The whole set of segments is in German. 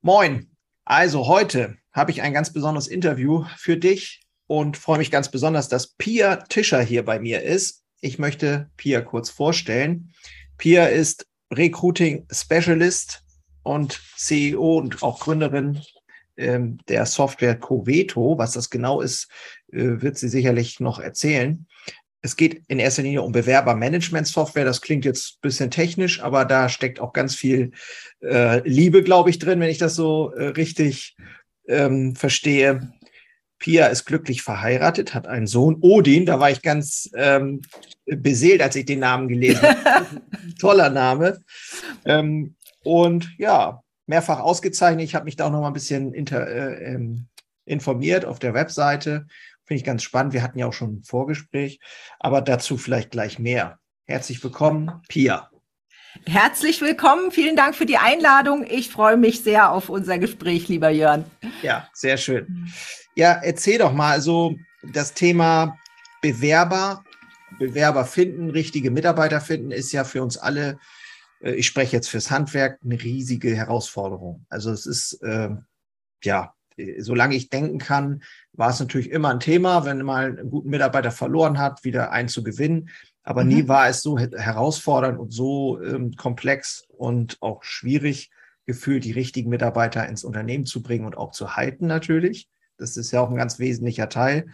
Moin. Also heute habe ich ein ganz besonderes Interview für dich und freue mich ganz besonders, dass Pia Tischer hier bei mir ist. Ich möchte Pia kurz vorstellen. Pia ist Recruiting Specialist und CEO und auch Gründerin ähm, der Software Coveto. Was das genau ist, äh, wird sie sicherlich noch erzählen. Es geht in erster Linie um Bewerbermanagement-Software. Das klingt jetzt ein bisschen technisch, aber da steckt auch ganz viel äh, Liebe, glaube ich, drin, wenn ich das so äh, richtig ähm, verstehe. Pia ist glücklich verheiratet, hat einen Sohn, Odin. Da war ich ganz ähm, beseelt, als ich den Namen gelesen habe. Toller Name. Ähm, und ja, mehrfach ausgezeichnet. Ich habe mich da auch noch mal ein bisschen inter, äh, ähm, informiert auf der Webseite. Finde ich ganz spannend. Wir hatten ja auch schon ein Vorgespräch, aber dazu vielleicht gleich mehr. Herzlich willkommen, Pia. Herzlich willkommen. Vielen Dank für die Einladung. Ich freue mich sehr auf unser Gespräch, lieber Jörn. Ja, sehr schön. Ja, erzähl doch mal so das Thema Bewerber, Bewerber finden, richtige Mitarbeiter finden, ist ja für uns alle, äh, ich spreche jetzt fürs Handwerk, eine riesige Herausforderung. Also es ist, äh, ja, solange ich denken kann, war es natürlich immer ein Thema, wenn mal einen guten Mitarbeiter verloren hat, wieder einen zu gewinnen. Aber mhm. nie war es so herausfordernd und so ähm, komplex und auch schwierig gefühlt, die richtigen Mitarbeiter ins Unternehmen zu bringen und auch zu halten natürlich. Das ist ja auch ein ganz wesentlicher Teil.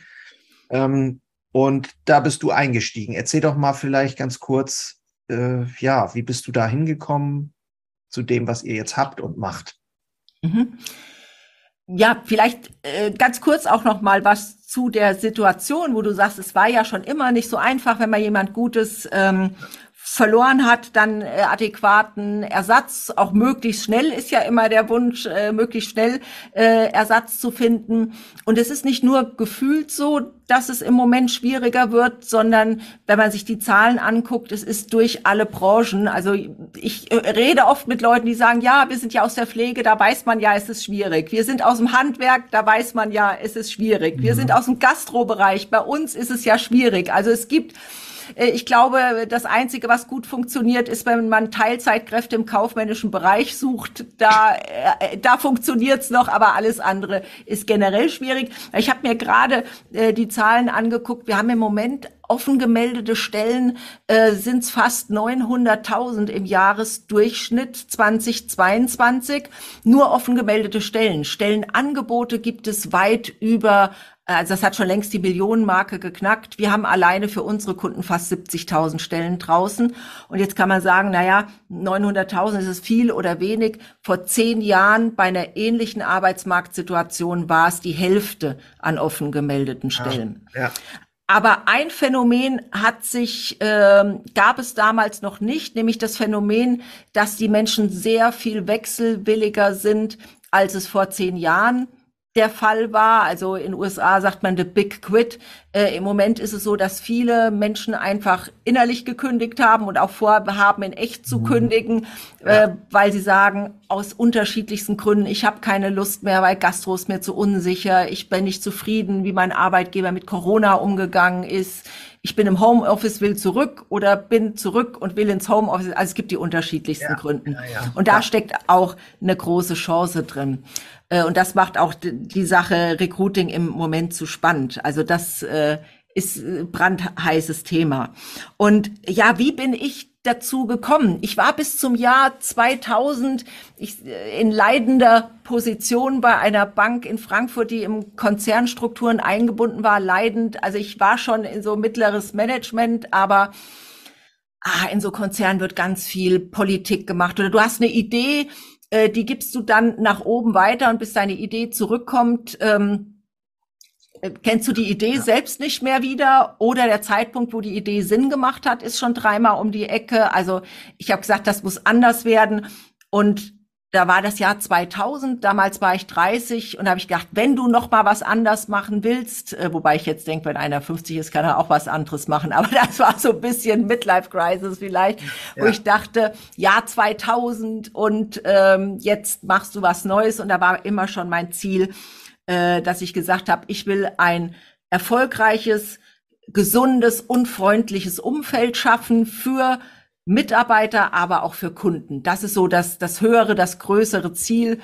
Ähm, und da bist du eingestiegen. Erzähl doch mal vielleicht ganz kurz, äh, ja, wie bist du da hingekommen zu dem, was ihr jetzt habt und macht? Mhm. Ja, vielleicht äh, ganz kurz auch noch mal was zu der Situation, wo du sagst, es war ja schon immer nicht so einfach, wenn man jemand Gutes ähm, verloren hat, dann äh, adäquaten Ersatz, auch möglichst schnell ist ja immer der Wunsch, äh, möglichst schnell äh, Ersatz zu finden. Und es ist nicht nur gefühlt so, dass es im Moment schwieriger wird, sondern wenn man sich die Zahlen anguckt, es ist durch alle Branchen. Also ich äh, rede oft mit Leuten, die sagen, ja, wir sind ja aus der Pflege, da weiß man ja, es ist schwierig. Wir sind aus dem Handwerk, da weiß man ja, es ist schwierig. Wir mhm. sind aus dem Gastrobereich, bei uns ist es ja schwierig. Also es gibt ich glaube, das Einzige, was gut funktioniert, ist, wenn man Teilzeitkräfte im kaufmännischen Bereich sucht. Da, äh, da funktioniert's noch, aber alles andere ist generell schwierig. Ich habe mir gerade äh, die Zahlen angeguckt. Wir haben im Moment offen gemeldete Stellen äh, sind es fast 900.000 im Jahresdurchschnitt 2022. Nur offen gemeldete Stellen. Stellenangebote gibt es weit über also das hat schon längst die Millionenmarke geknackt. Wir haben alleine für unsere Kunden fast 70.000 Stellen draußen. Und jetzt kann man sagen, naja, 900.000 ist es viel oder wenig. Vor zehn Jahren bei einer ähnlichen Arbeitsmarktsituation war es die Hälfte an offen gemeldeten Stellen. Ja, ja. Aber ein Phänomen hat sich, äh, gab es damals noch nicht, nämlich das Phänomen, dass die Menschen sehr viel wechselwilliger sind, als es vor zehn Jahren der Fall war. Also in USA sagt man the big quit. Äh, Im Moment ist es so, dass viele Menschen einfach innerlich gekündigt haben und auch vorhaben, in echt zu mhm. kündigen, ja. äh, weil sie sagen, aus unterschiedlichsten Gründen, ich habe keine Lust mehr, weil Gastro ist mir zu unsicher, ich bin nicht zufrieden, wie mein Arbeitgeber mit Corona umgegangen ist. Ich bin im Homeoffice, will zurück oder bin zurück und will ins Homeoffice. Also es gibt die unterschiedlichsten ja. Gründen. Ja, und da steckt auch eine große Chance drin. Äh, und das macht auch die Sache Recruiting im Moment zu spannend. Also das äh, ist brandheißes Thema. Und ja, wie bin ich dazu gekommen? Ich war bis zum Jahr 2000 ich, in leidender Position bei einer Bank in Frankfurt, die im Konzernstrukturen eingebunden war, leidend. Also ich war schon in so mittleres Management, aber ah, in so Konzernen wird ganz viel Politik gemacht. Oder du hast eine Idee, äh, die gibst du dann nach oben weiter und bis deine Idee zurückkommt, ähm, äh, kennst du die Idee ja. selbst nicht mehr wieder oder der Zeitpunkt, wo die Idee Sinn gemacht hat, ist schon dreimal um die Ecke. Also ich habe gesagt, das muss anders werden und da war das Jahr 2000, damals war ich 30 und habe ich gedacht, wenn du noch mal was anders machen willst, äh, wobei ich jetzt denke, wenn einer 50 ist, kann er auch was anderes machen, aber das war so ein bisschen Midlife Crisis vielleicht, ja. wo ich dachte, Jahr 2000 und ähm, jetzt machst du was Neues und da war immer schon mein Ziel, äh, dass ich gesagt habe, ich will ein erfolgreiches, gesundes, unfreundliches Umfeld schaffen für Mitarbeiter, aber auch für Kunden. Das ist so das, das höhere, das größere Ziel.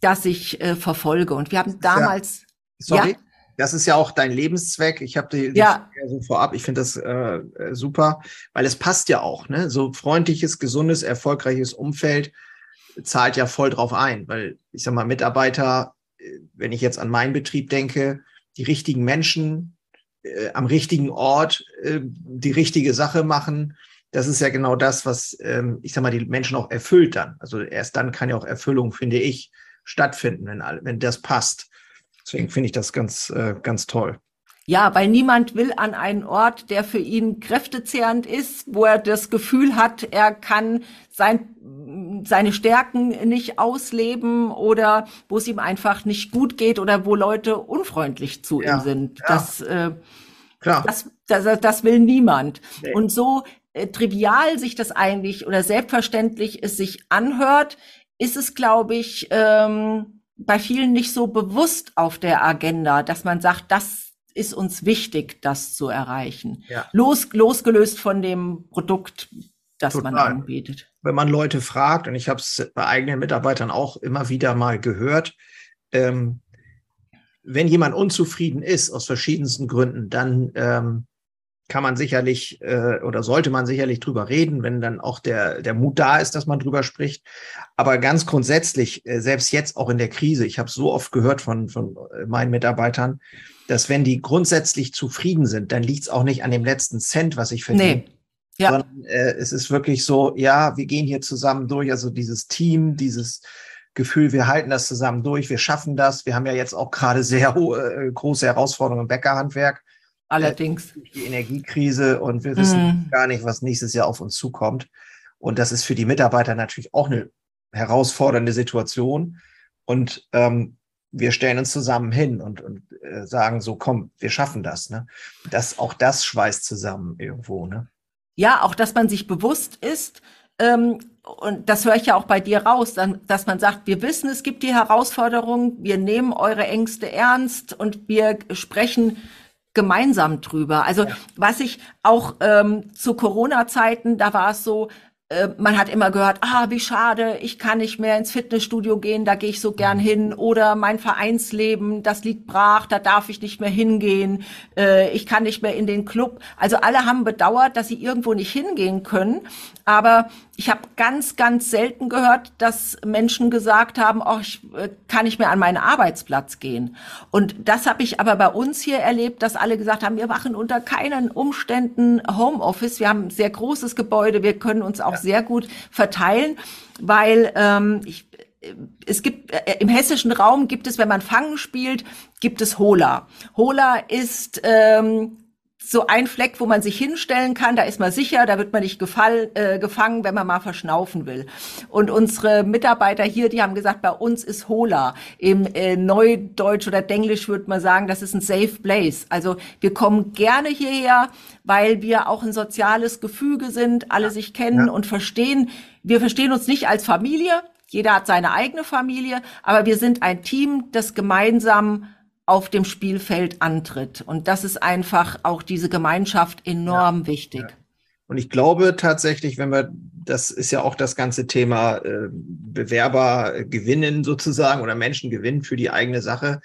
das ich äh, verfolge. Und wir haben damals. Ja, sorry. Ja, das ist ja auch dein Lebenszweck. Ich habe die, die ja. so vorab. Ich finde das äh, super, weil es passt ja auch. Ne? So freundliches, gesundes, erfolgreiches Umfeld zahlt ja voll drauf ein, weil ich sag mal Mitarbeiter, äh, wenn ich jetzt an meinen Betrieb denke, die richtigen Menschen äh, am richtigen Ort äh, die richtige Sache machen. Das ist ja genau das, was ähm, ich sag mal die Menschen auch erfüllt dann. Also erst dann kann ja auch Erfüllung, finde ich, stattfinden, wenn, wenn das passt. Deswegen finde ich das ganz, äh, ganz toll. Ja, weil niemand will an einen Ort, der für ihn kräftezehrend ist, wo er das Gefühl hat, er kann sein, seine Stärken nicht ausleben oder wo es ihm einfach nicht gut geht oder wo Leute unfreundlich zu ja, ihm sind. Ja. Das, äh, Klar. Das, das, das will niemand. Nee. Und so äh, trivial sich das eigentlich oder selbstverständlich es sich anhört, ist es, glaube ich, ähm, bei vielen nicht so bewusst auf der Agenda, dass man sagt, das ist uns wichtig, das zu erreichen. Ja. Los, losgelöst von dem Produkt, das Total. man anbietet. Wenn man Leute fragt, und ich habe es bei eigenen Mitarbeitern auch immer wieder mal gehört, ähm, wenn jemand unzufrieden ist aus verschiedensten Gründen, dann ähm, kann man sicherlich äh, oder sollte man sicherlich drüber reden, wenn dann auch der, der Mut da ist, dass man drüber spricht. Aber ganz grundsätzlich, äh, selbst jetzt auch in der Krise, ich habe so oft gehört von, von äh, meinen Mitarbeitern, dass wenn die grundsätzlich zufrieden sind, dann liegt es auch nicht an dem letzten Cent, was ich verdiene. Nee. Ja. Sondern äh, es ist wirklich so, ja, wir gehen hier zusammen durch, also dieses Team, dieses Gefühl, wir halten das zusammen durch, wir schaffen das. Wir haben ja jetzt auch gerade sehr hohe, äh, große Herausforderungen im Bäckerhandwerk Allerdings. Die Energiekrise und wir wissen mm. gar nicht, was nächstes Jahr auf uns zukommt. Und das ist für die Mitarbeiter natürlich auch eine herausfordernde Situation. Und ähm, wir stellen uns zusammen hin und, und äh, sagen so, komm, wir schaffen das. Ne? Das, auch das schweißt zusammen irgendwo. Ne? Ja, auch, dass man sich bewusst ist, ähm, und das höre ich ja auch bei dir raus, dann, dass man sagt, wir wissen, es gibt die Herausforderungen, wir nehmen eure Ängste ernst und wir sprechen gemeinsam drüber. Also ja. was ich auch ähm, zu Corona-Zeiten, da war es so, äh, man hat immer gehört, ah, wie schade, ich kann nicht mehr ins Fitnessstudio gehen, da gehe ich so gern hin. Oder mein Vereinsleben, das liegt brach, da darf ich nicht mehr hingehen. Äh, ich kann nicht mehr in den Club. Also alle haben bedauert, dass sie irgendwo nicht hingehen können. Aber ich habe ganz, ganz selten gehört, dass Menschen gesagt haben, oh, ich äh, kann nicht mehr an meinen Arbeitsplatz gehen. Und das habe ich aber bei uns hier erlebt, dass alle gesagt haben, wir machen unter keinen Umständen Homeoffice. Wir haben ein sehr großes Gebäude, wir können uns auch ja. Sehr gut verteilen, weil ähm, ich, äh, es gibt äh, im hessischen Raum gibt es, wenn man Fangen spielt, gibt es Hola. Hola ist ähm, so ein Fleck, wo man sich hinstellen kann, da ist man sicher, da wird man nicht gefall, äh, gefangen, wenn man mal verschnaufen will. Und unsere Mitarbeiter hier, die haben gesagt, bei uns ist Hola. Im äh, Neudeutsch oder Denglisch würde man sagen, das ist ein safe place. Also wir kommen gerne hierher, weil wir auch ein soziales Gefüge sind, alle sich kennen ja. und verstehen. Wir verstehen uns nicht als Familie, jeder hat seine eigene Familie, aber wir sind ein Team, das gemeinsam auf dem Spielfeld antritt. Und das ist einfach auch diese Gemeinschaft enorm ja, wichtig. Ja. Und ich glaube tatsächlich, wenn wir, das ist ja auch das ganze Thema äh, Bewerber gewinnen sozusagen oder Menschen gewinnen für die eigene Sache,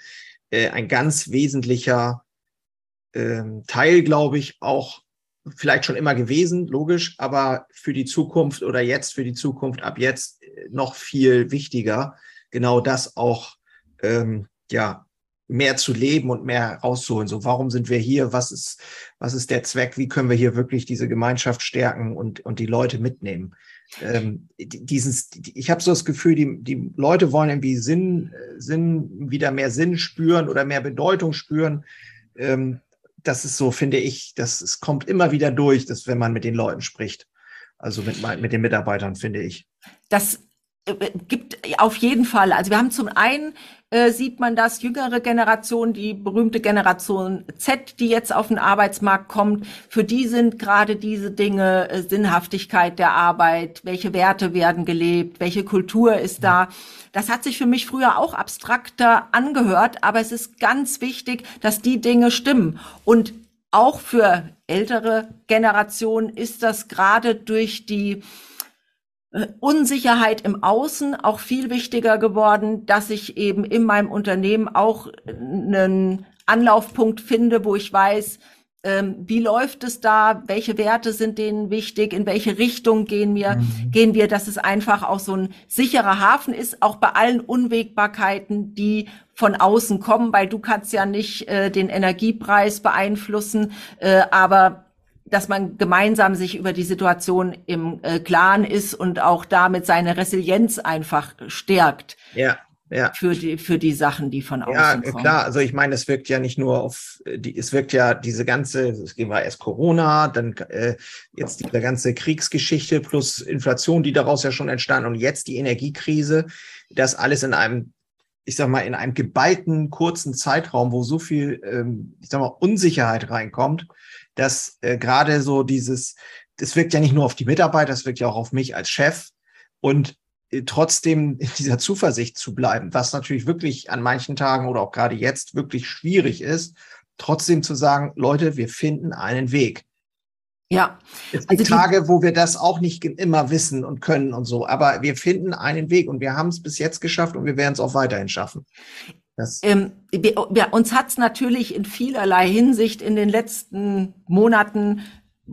äh, ein ganz wesentlicher äh, Teil, glaube ich, auch vielleicht schon immer gewesen, logisch, aber für die Zukunft oder jetzt für die Zukunft ab jetzt äh, noch viel wichtiger, genau das auch ähm, ja mehr zu leben und mehr rauszuholen. So, warum sind wir hier? Was ist, was ist der Zweck? Wie können wir hier wirklich diese Gemeinschaft stärken und, und die Leute mitnehmen? Ähm, dieses, ich habe so das Gefühl, die, die Leute wollen irgendwie Sinn, Sinn, wieder mehr Sinn spüren oder mehr Bedeutung spüren. Ähm, das ist so, finde ich, das es kommt immer wieder durch, dass wenn man mit den Leuten spricht. Also mit, mit den Mitarbeitern, finde ich. Das äh, gibt auf jeden Fall. Also wir haben zum einen äh, sieht man das, jüngere Generation, die berühmte Generation Z, die jetzt auf den Arbeitsmarkt kommt, für die sind gerade diese Dinge äh, Sinnhaftigkeit der Arbeit, welche Werte werden gelebt, welche Kultur ist da. Das hat sich für mich früher auch abstrakter angehört, aber es ist ganz wichtig, dass die Dinge stimmen. Und auch für ältere Generationen ist das gerade durch die äh, Unsicherheit im Außen auch viel wichtiger geworden, dass ich eben in meinem Unternehmen auch einen Anlaufpunkt finde, wo ich weiß, ähm, wie läuft es da, welche Werte sind denen wichtig, in welche Richtung gehen wir, mhm. gehen wir, dass es einfach auch so ein sicherer Hafen ist, auch bei allen Unwägbarkeiten, die von außen kommen, weil du kannst ja nicht äh, den Energiepreis beeinflussen, äh, aber dass man gemeinsam sich über die Situation im äh, Klaren ist und auch damit seine Resilienz einfach stärkt. Ja. Ja. Für die, für die Sachen, die von außen ja, kommen. Ja, klar. Also ich meine, es wirkt ja nicht nur auf die, es wirkt ja diese ganze, es war erst Corona, dann äh, jetzt diese ganze Kriegsgeschichte plus Inflation, die daraus ja schon entstanden und jetzt die Energiekrise, das alles in einem ich sag mal, in einem geballten, kurzen Zeitraum, wo so viel, ähm, ich sag mal, Unsicherheit reinkommt, dass äh, gerade so dieses, das wirkt ja nicht nur auf die Mitarbeiter, das wirkt ja auch auf mich als Chef und äh, trotzdem in dieser Zuversicht zu bleiben, was natürlich wirklich an manchen Tagen oder auch gerade jetzt wirklich schwierig ist, trotzdem zu sagen, Leute, wir finden einen Weg. Ja. Es gibt also Tage, wo wir das auch nicht immer wissen und können und so, aber wir finden einen Weg und wir haben es bis jetzt geschafft und wir werden es auch weiterhin schaffen. Ähm, uns hat es natürlich in vielerlei Hinsicht in den letzten Monaten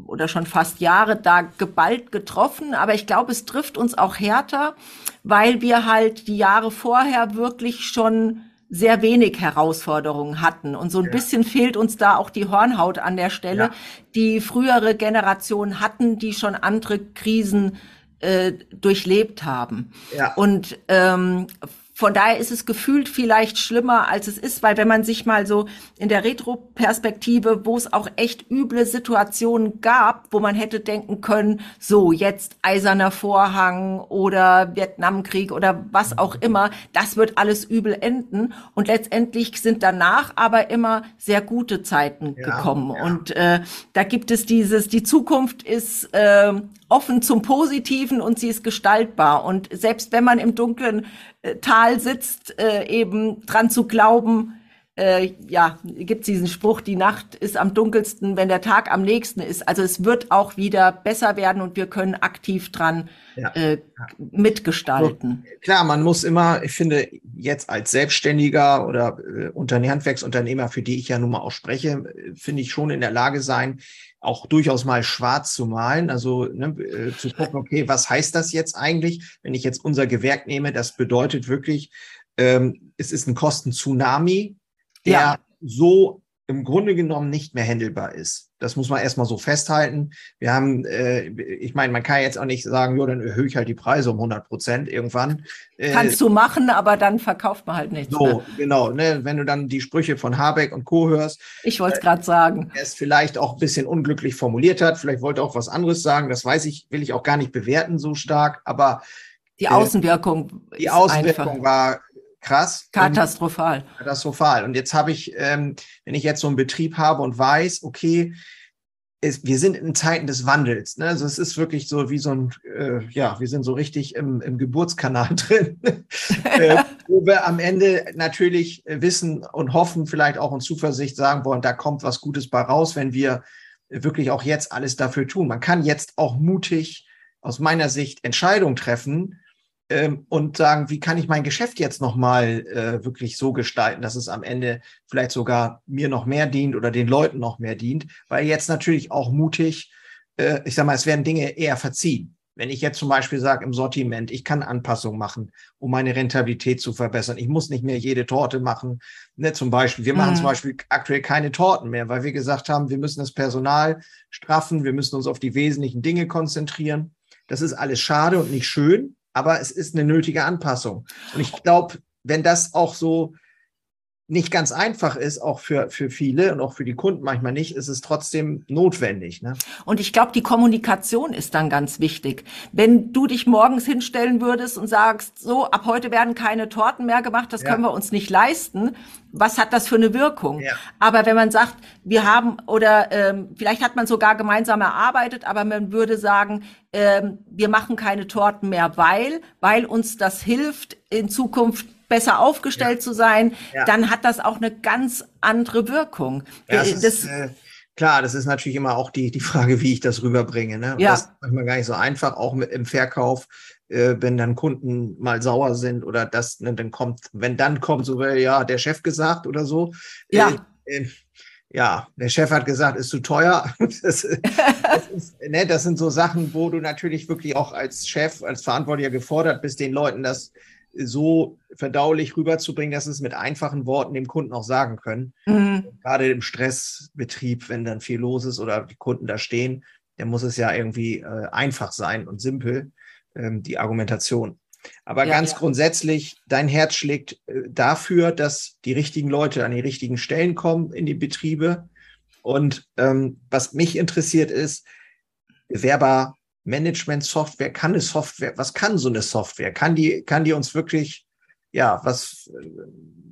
oder schon fast Jahre da geballt getroffen, aber ich glaube, es trifft uns auch härter, weil wir halt die Jahre vorher wirklich schon sehr wenig Herausforderungen hatten. Und so ein ja. bisschen fehlt uns da auch die Hornhaut an der Stelle, ja. die frühere Generationen hatten, die schon andere Krisen äh, durchlebt haben. Ja. Und ähm, von daher ist es gefühlt vielleicht schlimmer, als es ist, weil wenn man sich mal so in der Retro-Perspektive, wo es auch echt üble Situationen gab, wo man hätte denken können, so jetzt eiserner Vorhang oder Vietnamkrieg oder was auch immer, das wird alles übel enden. Und letztendlich sind danach aber immer sehr gute Zeiten ja, gekommen. Ja. Und äh, da gibt es dieses, die Zukunft ist äh, offen zum Positiven und sie ist gestaltbar. Und selbst wenn man im dunklen äh, Tal sitzt, äh, eben dran zu glauben, äh, ja, gibt diesen Spruch, die Nacht ist am dunkelsten, wenn der Tag am nächsten ist. Also es wird auch wieder besser werden und wir können aktiv dran ja. äh, mitgestalten. So, klar, man muss immer, ich finde, jetzt als Selbstständiger oder äh, Handwerksunternehmer, für die ich ja nun mal auch spreche, finde ich schon in der Lage sein, auch durchaus mal schwarz zu malen, also ne, äh, zu gucken, okay, was heißt das jetzt eigentlich, wenn ich jetzt unser Gewerk nehme? Das bedeutet wirklich, ähm, es ist ein Kostentsunami, der ja. so im Grunde genommen nicht mehr handelbar ist. Das muss man erstmal so festhalten. Wir haben, äh, ich meine, man kann jetzt auch nicht sagen, ja, dann erhöhe ich halt die Preise um 100 Prozent irgendwann. Äh, Kannst du machen, aber dann verkauft man halt nichts. So, mehr. genau. Ne, wenn du dann die Sprüche von Habeck und Co. hörst. Ich wollte es gerade sagen. Er es vielleicht auch ein bisschen unglücklich formuliert hat. Vielleicht wollte er auch was anderes sagen. Das weiß ich, will ich auch gar nicht bewerten so stark. Aber die äh, Außenwirkung. Äh, die Außenwirkung einfach. war krass. Katastrophal. Und, katastrophal. Und jetzt habe ich, ähm, wenn ich jetzt so einen Betrieb habe und weiß, okay, ist, wir sind in Zeiten des Wandels. Ne? Also es ist wirklich so wie so ein, äh, ja, wir sind so richtig im, im Geburtskanal drin, äh, wo wir am Ende natürlich wissen und hoffen, vielleicht auch in Zuversicht sagen wollen, da kommt was Gutes bei raus, wenn wir wirklich auch jetzt alles dafür tun. Man kann jetzt auch mutig aus meiner Sicht Entscheidungen treffen, ähm, und sagen, wie kann ich mein Geschäft jetzt nochmal äh, wirklich so gestalten, dass es am Ende vielleicht sogar mir noch mehr dient oder den Leuten noch mehr dient, weil jetzt natürlich auch mutig, äh, ich sag mal, es werden Dinge eher verziehen. Wenn ich jetzt zum Beispiel sage im Sortiment, ich kann Anpassungen machen, um meine Rentabilität zu verbessern. Ich muss nicht mehr jede Torte machen. Ne, zum Beispiel, wir machen zum mhm. Beispiel aktuell keine Torten mehr, weil wir gesagt haben, wir müssen das Personal straffen, wir müssen uns auf die wesentlichen Dinge konzentrieren. Das ist alles schade und nicht schön aber es ist eine nötige Anpassung. Und ich glaube, wenn das auch so nicht ganz einfach ist, auch für, für viele und auch für die Kunden manchmal nicht, ist es trotzdem notwendig. Ne? Und ich glaube, die Kommunikation ist dann ganz wichtig. Wenn du dich morgens hinstellen würdest und sagst, so, ab heute werden keine Torten mehr gemacht, das ja. können wir uns nicht leisten, was hat das für eine Wirkung? Ja. Aber wenn man sagt, wir haben, oder ähm, vielleicht hat man sogar gemeinsam erarbeitet, aber man würde sagen, ähm, wir machen keine Torten mehr, weil, weil uns das hilft, in Zukunft besser aufgestellt ja. zu sein, ja. dann hat das auch eine ganz andere Wirkung. Ja, das, das ist, äh, Klar, das ist natürlich immer auch die, die Frage, wie ich das rüberbringe. Ne? Ja. Das ist manchmal gar nicht so einfach, auch mit, im Verkauf, äh, wenn dann Kunden mal sauer sind oder das, ne, dann kommt, wenn dann kommt, so, äh, ja, der Chef gesagt oder so. Ja. Äh, äh, ja, der Chef hat gesagt, ist zu teuer. Das, das, ist, ne, das sind so Sachen, wo du natürlich wirklich auch als Chef, als Verantwortlicher gefordert bist, den Leuten das so verdaulich rüberzubringen, dass sie es mit einfachen Worten dem Kunden auch sagen können. Mhm. Gerade im Stressbetrieb, wenn dann viel los ist oder die Kunden da stehen, dann muss es ja irgendwie äh, einfach sein und simpel, ähm, die Argumentation. Aber Ja, ganz ja. grundsätzlich, dein Herz schlägt äh, dafür, dass die richtigen Leute an die richtigen Stellen kommen in die Betriebe. Und ähm, was mich interessiert ist, Bewerbermanagement-Software, kann eine Software, was kann so eine Software? Kann die, kann die uns wirklich, ja, was,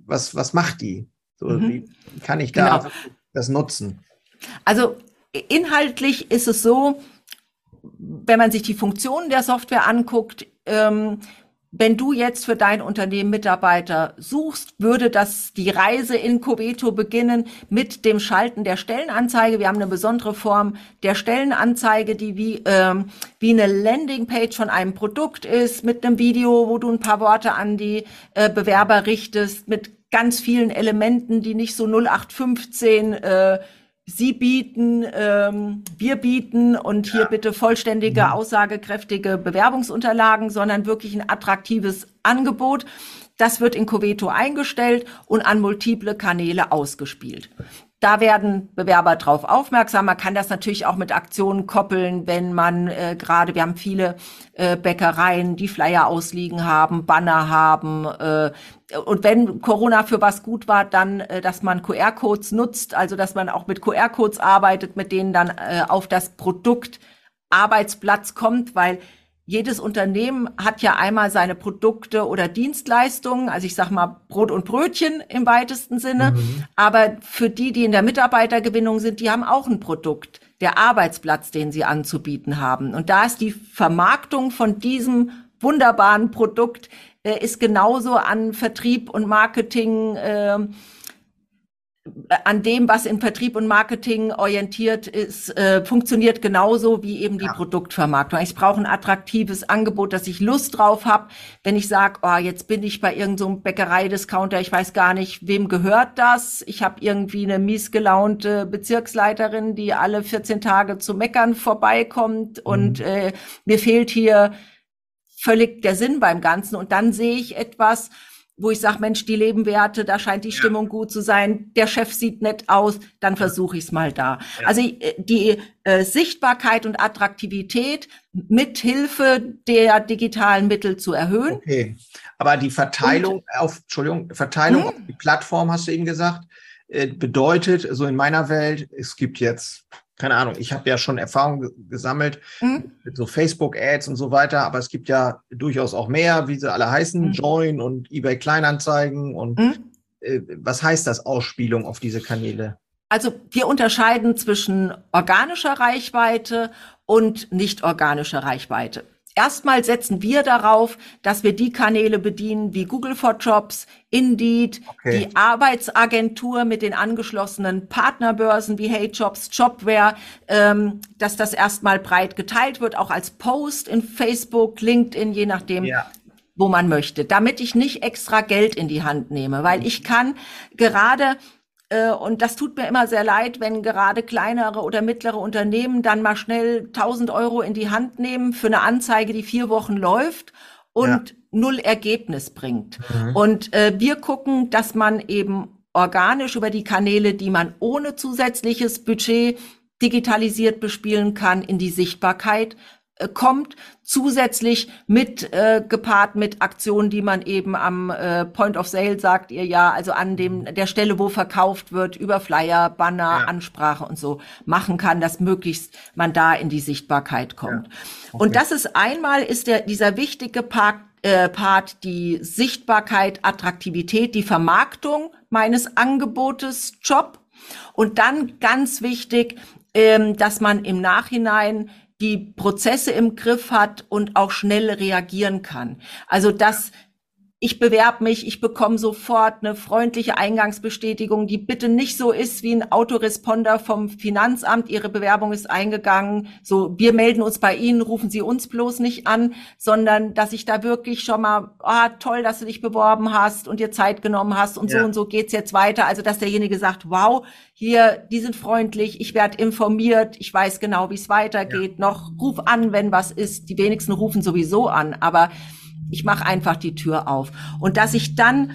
was, was macht die? So, Mhm. Wie kann ich da Genau. das nutzen? Also inhaltlich ist es so, wenn man sich die Funktionen der Software anguckt, ähm, wenn du jetzt für dein Unternehmen Mitarbeiter suchst, würde das die Reise in Coveto beginnen mit dem Schalten der Stellenanzeige. Wir haben eine besondere Form der Stellenanzeige, die wie, ähm, wie eine Landingpage von einem Produkt ist, mit einem Video, wo du ein paar Worte an die äh, Bewerber richtest, mit ganz vielen Elementen, die nicht so 0815 äh, Sie bieten, ähm, wir bieten und hier bitte vollständige, aussagekräftige Bewerbungsunterlagen, sondern wirklich ein attraktives Angebot. Das wird in Coveto eingestellt und an multiple Kanäle ausgespielt. Da werden Bewerber drauf aufmerksam. Man kann das natürlich auch mit Aktionen koppeln, wenn man äh, gerade, wir haben viele äh, Bäckereien, die Flyer ausliegen haben, Banner haben. Äh, und wenn Corona für was gut war, dann, äh, dass man QR-Codes nutzt, also dass man auch mit QR-Codes arbeitet, mit denen dann äh, auf das Produkt Arbeitsplatz kommt, weil jedes Unternehmen hat ja einmal seine Produkte oder Dienstleistungen, also ich sag mal Brot und Brötchen im weitesten Sinne, aber für die, die in der Mitarbeitergewinnung sind, die haben auch ein Produkt, der Arbeitsplatz, den sie anzubieten haben. Und da ist die Vermarktung von diesem wunderbaren Produkt äh, ist genauso an Vertrieb und Marketing äh, an dem, was in Vertrieb und Marketing orientiert ist, äh, funktioniert genauso wie eben die Ja. Produktvermarktung. Ich brauche ein attraktives Angebot, dass ich Lust drauf habe. Wenn ich sage, oh, jetzt bin ich bei irgendeinem so Bäckereidiscounter, ich weiß gar nicht, wem gehört das. Ich habe irgendwie eine miesgelaunte Bezirksleiterin, die alle 14 Tage zu meckern vorbeikommt und äh, mir fehlt hier völlig der Sinn beim Ganzen. Und dann sehe ich etwas, wo ich sage, Mensch, die Lebenwerte, da scheint die Ja. Stimmung gut zu sein, der Chef sieht nett aus, dann versuche ich es mal da. Ja. Also äh, die äh, Sichtbarkeit und Attraktivität mit Hilfe der digitalen Mittel zu erhöhen. Okay. Aber die Verteilung auf, Entschuldigung, Verteilung Mhm. auf die Plattform, hast du eben gesagt, äh, bedeutet, so in meiner Welt, es gibt jetzt, keine Ahnung, ich habe ja schon Erfahrung ge- gesammelt Mhm. mit so Facebook-Ads und so weiter, aber es gibt ja durchaus auch mehr, wie sie alle heißen, Mhm. Join und eBay Kleinanzeigen und Mhm. äh, was heißt das Ausspielung auf diese Kanäle? Also wir unterscheiden zwischen organischer Reichweite und nicht organischer Reichweite. Erstmal setzen wir darauf, dass wir die Kanäle bedienen wie Google for Jobs, Indeed, Okay. die Arbeitsagentur mit den angeschlossenen Partnerbörsen wie Hey Jobs, Jobware, ähm, dass das erstmal breit geteilt wird, auch als Post in Facebook, LinkedIn, je nachdem, Ja. wo man möchte, damit ich nicht extra Geld in die Hand nehme, weil ich kann gerade und das tut mir immer sehr leid, wenn gerade kleinere oder mittlere Unternehmen dann mal schnell 1000 Euro in die Hand nehmen für eine Anzeige, die vier Wochen läuft und null Ergebnis bringt. Mhm. Und äh, wir gucken, dass man eben organisch über die Kanäle, die man ohne zusätzliches Budget digitalisiert bespielen kann, in die Sichtbarkeit äh, kommt, zusätzlich mit äh, gepaart mit Aktionen, die man eben am äh, Point of Sale sagt ihr ja, also an dem der Stelle, wo verkauft wird, über Flyer, Banner, Ja. Ansprache und so machen kann, dass möglichst man da in die Sichtbarkeit kommt. Und das ist einmal ist der dieser wichtige Part, äh, Part die Sichtbarkeit, Attraktivität, die Vermarktung meines Angebotes Job und dann ganz wichtig, ähm, dass man im Nachhinein die Prozesse im Griff hat und auch schnell reagieren kann. Also dass ich bewerbe mich, ich bekomme sofort eine freundliche Eingangsbestätigung, die bitte nicht so ist wie ein Autoresponder vom Finanzamt. Ihre Bewerbung ist eingegangen. So, wir melden uns bei Ihnen, rufen Sie uns bloß nicht an, sondern dass ich da wirklich schon mal, ah, toll, dass du dich beworben hast und dir Zeit genommen hast und ja. so und so geht's jetzt weiter. Also, dass derjenige sagt, wow, hier, die sind freundlich, ich werde informiert, ich weiß genau, wie es weitergeht. Ja. Noch ruf an, wenn was ist. Die wenigsten rufen sowieso an, aber ich mache einfach die Tür auf. Und dass ich dann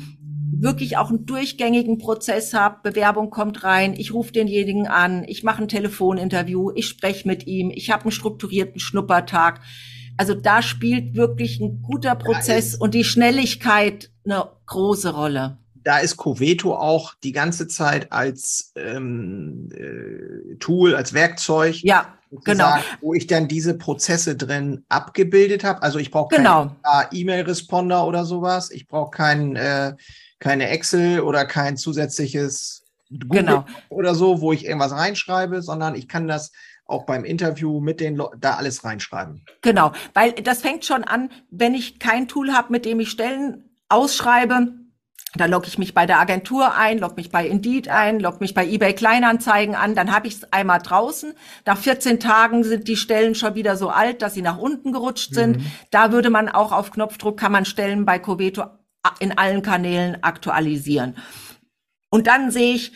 wirklich auch einen durchgängigen Prozess habe, Bewerbung kommt rein, ich rufe denjenigen an, ich mache ein Telefoninterview, ich spreche mit ihm, ich habe einen strukturierten Schnuppertag. Also da spielt wirklich ein guter Prozess und die Schnelligkeit eine große Rolle. Da ist Coveto auch die ganze Zeit als ähm, äh, Tool, als Werkzeug ja genau. wo ich dann diese Prozesse drin abgebildet habe. Also ich brauche genau. keinen E-Mail-Responder oder sowas. Ich brauche kein, äh, keine Excel oder kein zusätzliches Google genau. oder so, wo ich irgendwas reinschreibe, sondern ich kann das auch beim Interview mit den Leuten da alles reinschreiben. Genau, weil das fängt schon an, wenn ich kein Tool habe, mit dem ich Stellen ausschreibe, da logge ich mich bei der Agentur ein, logge mich bei Indeed ein, logge mich bei eBay Kleinanzeigen an, dann habe ich es einmal draußen. Nach 14 Tagen sind die Stellen schon wieder so alt, dass sie nach unten gerutscht sind. Mhm. Da würde man auch auf Knopfdruck, kann man Stellen bei Coveto in allen Kanälen aktualisieren. Und dann sehe ich,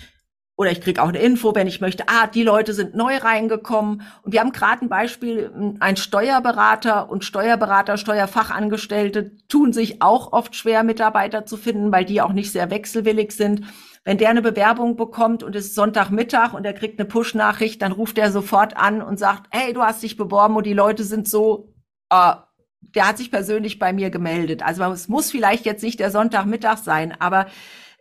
oder ich kriege auch eine Info, wenn ich möchte, ah, die Leute sind neu reingekommen. Und wir haben gerade ein Beispiel, ein Steuerberater und Steuerberater, Steuerfachangestellte tun sich auch oft schwer, Mitarbeiter zu finden, weil die auch nicht sehr wechselwillig sind. Wenn der eine Bewerbung bekommt und es ist Sonntagmittag und er kriegt eine Push-Nachricht, dann ruft er sofort an und sagt, hey, du hast dich beworben und die Leute sind so, äh, der hat sich persönlich bei mir gemeldet. Also es muss vielleicht jetzt nicht der Sonntagmittag sein, aber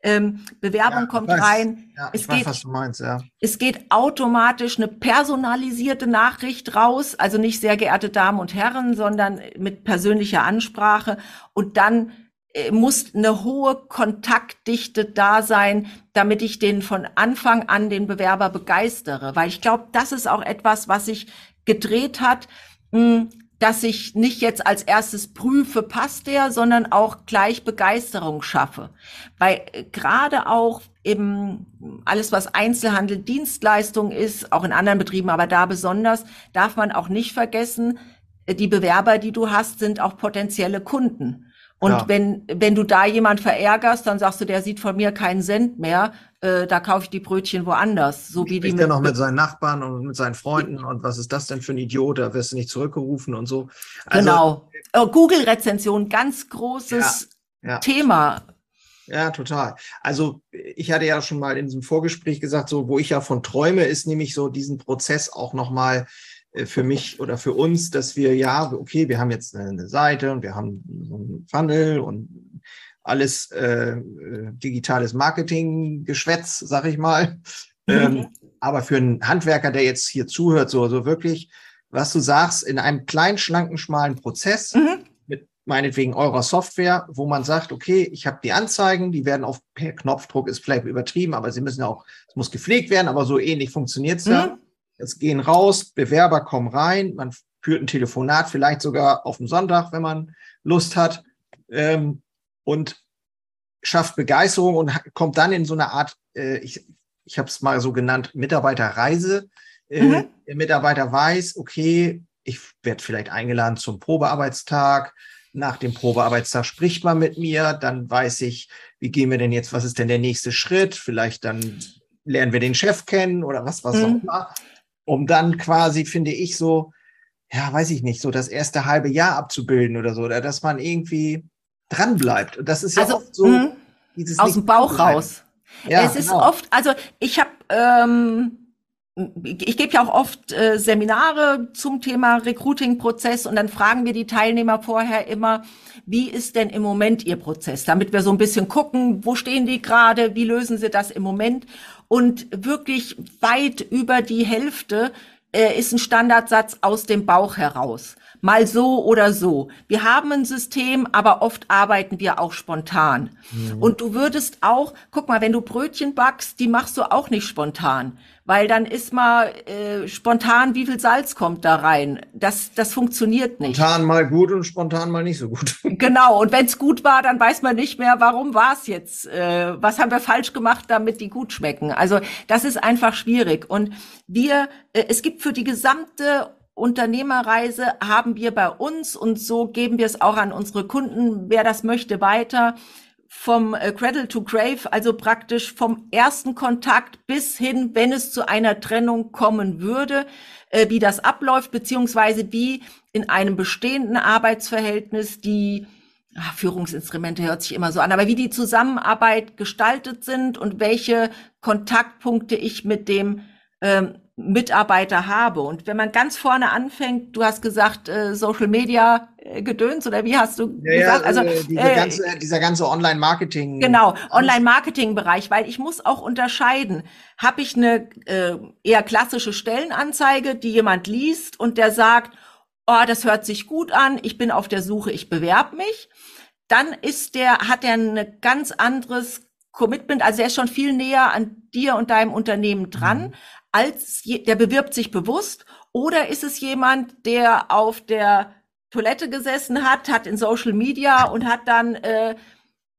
ähm, Bewerbung ja, kommt weiß. rein. Ja, es, geht, weiß, was du meinst, ja. es geht automatisch eine personalisierte Nachricht raus, also nicht sehr geehrte Damen und Herren, sondern mit persönlicher Ansprache. Und dann äh, muss eine hohe Kontaktdichte da sein, damit ich den von Anfang an den Bewerber begeistere. Weil ich glaube, das ist auch etwas, was sich gedreht hat. Mh, hm, dass ich nicht jetzt als erstes prüfe, passt der, sondern auch gleich Begeisterung schaffe. Weil äh, gerade auch eben alles, was Einzelhandel, Dienstleistung ist, auch in anderen Betrieben, aber da besonders, darf man auch nicht vergessen, äh, die Bewerber, die du hast, sind auch potenzielle Kunden. Und ja. wenn, wenn du da jemand verärgerst, dann sagst du, der sieht von mir keinen Cent mehr, äh, da kaufe ich die Brötchen woanders. So wie die. Der noch mit seinen Nachbarn und mit seinen Freunden und was ist das denn für ein Idiot, da wirst du nicht zurückgerufen und so. Also, genau. Oh, Google-Rezension, ganz großes ja, ja. Thema. Ja, total. Also ich hatte ja schon mal in diesem Vorgespräch gesagt, so wo ich ja von träume, ist nämlich so diesen Prozess auch nochmal mal äh, für mich oder für uns, dass wir ja, okay, wir haben jetzt eine Seite und wir haben so einen Funnel und alles äh, digitales Marketing-Geschwätz, sag ich mal. Mhm. Ähm, aber für einen Handwerker, der jetzt hier zuhört, so, so wirklich, was du sagst, in einem kleinen, schlanken, schmalen Prozess mhm. mit meinetwegen eurer Software, wo man sagt, okay, ich habe die Anzeigen, die werden auf per Knopfdruck, ist vielleicht übertrieben, aber sie müssen ja auch, es muss gepflegt werden, aber so ähnlich funktioniert es mhm. ja. Es gehen raus, Bewerber kommen rein, man führt ein Telefonat, vielleicht sogar auf dem Sonntag, wenn man Lust hat, ähm, und schafft Begeisterung und kommt dann in so eine Art, äh, ich, ich habe es mal so genannt, Mitarbeiterreise. Äh, mhm. Der Mitarbeiter weiß, okay, ich werde vielleicht eingeladen zum Probearbeitstag. Nach dem Probearbeitstag spricht man mit mir, dann weiß ich, wie gehen wir denn jetzt, was ist denn der nächste Schritt? Vielleicht dann lernen wir den Chef kennen oder was, was mhm. auch immer um dann quasi, finde ich, so, ja, weiß ich nicht, so das erste halbe Jahr abzubilden oder so, oder dass man irgendwie dran bleibt. Und das ist ja also, oft so mh, dieses aus dem Bauch raus. Ja, es ist genau. oft, also ich habe ähm, ich gebe ja auch oft äh, Seminare zum Thema Recruiting-Prozess und dann fragen wir die Teilnehmer vorher immer, wie ist denn im Moment ihr Prozess, damit wir so ein bisschen gucken, wo stehen die gerade, wie lösen sie das im Moment und wirklich weit über die Hälfte äh, ist ein Standardsatz aus dem Bauch heraus. Mal so oder so. Wir haben ein System, aber oft arbeiten wir auch spontan. Mhm. Und du würdest auch, guck mal, wenn du Brötchen backst, die machst du auch nicht spontan weil dann ist mal äh, spontan, wie viel Salz kommt da rein. Das, das funktioniert nicht. Spontan mal gut und spontan mal nicht so gut. Genau, und wenn es gut war, dann weiß man nicht mehr, warum war es jetzt, äh, was haben wir falsch gemacht, damit die gut schmecken. Also das ist einfach schwierig. Und wir, äh, es gibt für die gesamte Unternehmerreise haben wir bei uns und so geben wir es auch an unsere Kunden, wer das möchte, weiter vom äh, Cradle to Grave, also praktisch vom ersten Kontakt bis hin, wenn es zu einer Trennung kommen würde, äh, wie das abläuft, beziehungsweise wie in einem bestehenden Arbeitsverhältnis die ach, Führungsinstrumente hört sich immer so an, aber wie die Zusammenarbeit gestaltet sind und welche Kontaktpunkte ich mit dem ähm, Mitarbeiter habe. Und wenn man ganz vorne anfängt, du hast gesagt, äh, Social Media äh, Gedöns oder wie hast du ja, gesagt? also äh, diese äh, ganze, dieser ganze Online-Marketing. Genau, Online-Marketing-Bereich, weil ich muss auch unterscheiden. Habe ich eine äh, eher klassische Stellenanzeige, die jemand liest und der sagt, oh, das hört sich gut an, ich bin auf der Suche, ich bewerbe mich. Dann ist der, hat er ein ganz anderes Commitment, also er ist schon viel näher an dir und deinem Unternehmen dran, mhm als je, der bewirbt sich bewusst oder ist es jemand, der auf der Toilette gesessen hat, hat in Social Media und hat dann äh,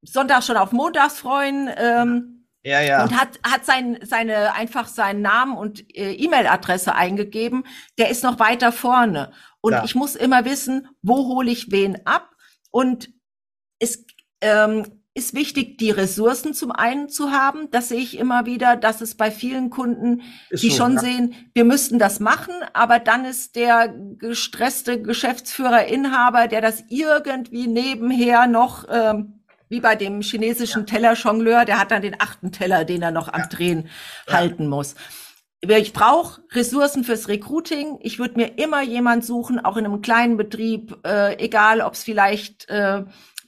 Sonntag schon auf Montags freuen ähm, ja, ja. und hat hat sein seine einfach seinen Namen und äh, E-Mail-Adresse eingegeben. Der ist noch weiter vorne und ja. ich muss immer wissen, wo hole ich wen ab und es ähm, ist wichtig, die Ressourcen zum einen zu haben. Das sehe ich immer wieder, dass es bei vielen Kunden, ist die so, schon ja. sehen, wir müssten das machen, aber dann ist der gestresste Geschäftsführer, Inhaber, der das irgendwie nebenher noch, ähm, wie bei dem chinesischen ja. Tellerjongleur, der hat dann den achten Teller, den er noch am Drehen halten muss. Ich brauche Ressourcen fürs Recruiting. Ich würde mir immer jemand suchen, auch in einem kleinen Betrieb, äh, egal ob es vielleicht äh,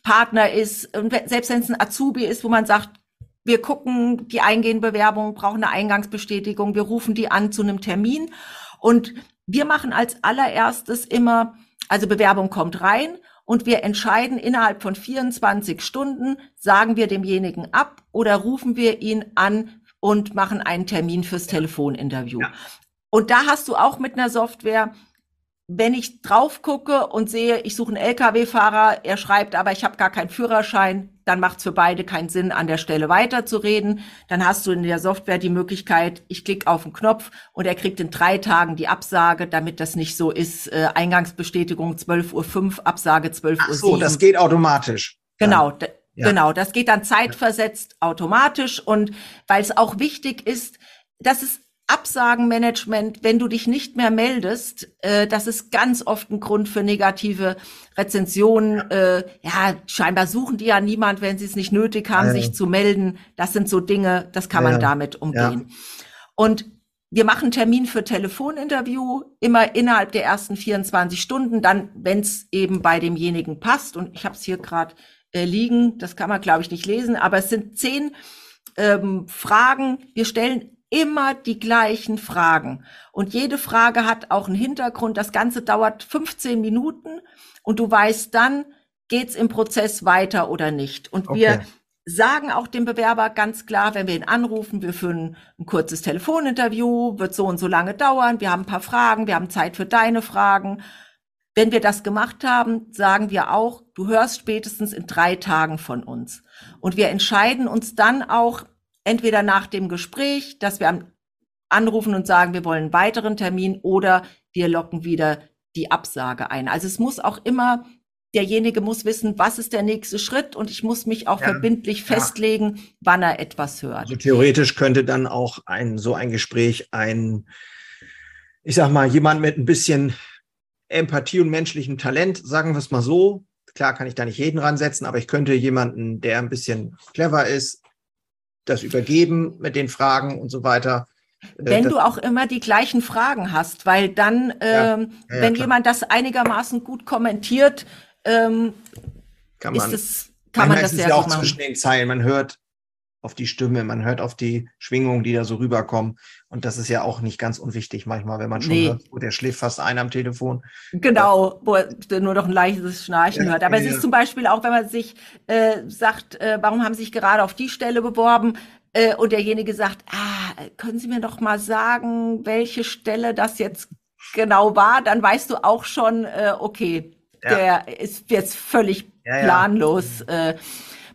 Partner ist, und selbst wenn es ein Azubi ist, wo man sagt, wir gucken die eingehenden Bewerbungen, brauchen eine Eingangsbestätigung, wir rufen die an zu einem Termin und wir machen als allererstes immer, also Bewerbung kommt rein und wir entscheiden innerhalb von 24 Stunden, sagen wir demjenigen ab oder rufen wir ihn an und machen einen Termin fürs Telefoninterview. Ja. Und da hast du auch mit einer Software wenn ich drauf gucke und sehe, ich suche einen Lkw-Fahrer, er schreibt, aber ich habe gar keinen Führerschein, dann macht es für beide keinen Sinn, an der Stelle weiterzureden. Dann hast du in der Software die Möglichkeit, ich klicke auf den Knopf und er kriegt in drei Tagen die Absage, damit das nicht so ist, äh, Eingangsbestätigung 12.05 Uhr, Absage 12.07 Uhr. So, das geht automatisch. Genau, ja. genau, das geht dann zeitversetzt automatisch und weil es auch wichtig ist, dass es Absagenmanagement, wenn du dich nicht mehr meldest, äh, das ist ganz oft ein Grund für negative Rezensionen. Äh, ja, scheinbar suchen die ja niemand, wenn sie es nicht nötig haben, ja. sich zu melden. Das sind so Dinge, das kann ja. man damit umgehen. Ja. Und wir machen Termin für Telefoninterview immer innerhalb der ersten 24 Stunden, dann, wenn es eben bei demjenigen passt. Und ich habe es hier gerade äh, liegen, das kann man, glaube ich, nicht lesen, aber es sind zehn ähm, Fragen. Wir stellen immer die gleichen Fragen. Und jede Frage hat auch einen Hintergrund. Das Ganze dauert 15 Minuten und du weißt dann, geht's im Prozess weiter oder nicht. Und okay. wir sagen auch dem Bewerber ganz klar, wenn wir ihn anrufen, wir führen ein kurzes Telefoninterview, wird so und so lange dauern, wir haben ein paar Fragen, wir haben Zeit für deine Fragen. Wenn wir das gemacht haben, sagen wir auch, du hörst spätestens in drei Tagen von uns. Und wir entscheiden uns dann auch, entweder nach dem Gespräch, dass wir anrufen und sagen, wir wollen einen weiteren Termin oder wir locken wieder die Absage ein. Also es muss auch immer, derjenige muss wissen, was ist der nächste Schritt und ich muss mich auch ja, verbindlich ja. festlegen, wann er etwas hört. Also theoretisch könnte dann auch ein, so ein Gespräch ein, ich sag mal, jemand mit ein bisschen Empathie und menschlichem Talent, sagen wir es mal so, klar kann ich da nicht jeden ransetzen, aber ich könnte jemanden, der ein bisschen clever ist, das übergeben mit den Fragen und so weiter. Äh, wenn das, du auch immer die gleichen Fragen hast, weil dann, ähm, ja, ja, wenn klar. jemand das einigermaßen gut kommentiert, ähm, kann man, ist es, kann man das ist ja auch zwischen den Zeilen. Man hört, auf die Stimme, man hört auf die Schwingungen, die da so rüberkommen. Und das ist ja auch nicht ganz unwichtig manchmal, wenn man schon nee. hört, oh, der schläft fast ein am Telefon. Genau, wo er nur noch ein leichtes Schnarchen ja, hört. Aber ja. es ist zum Beispiel auch, wenn man sich äh, sagt, äh, warum haben Sie sich gerade auf die Stelle beworben? Äh, und derjenige sagt, ah, können Sie mir doch mal sagen, welche Stelle das jetzt genau war? Dann weißt du auch schon, äh, okay, ja. der ist jetzt völlig planlos.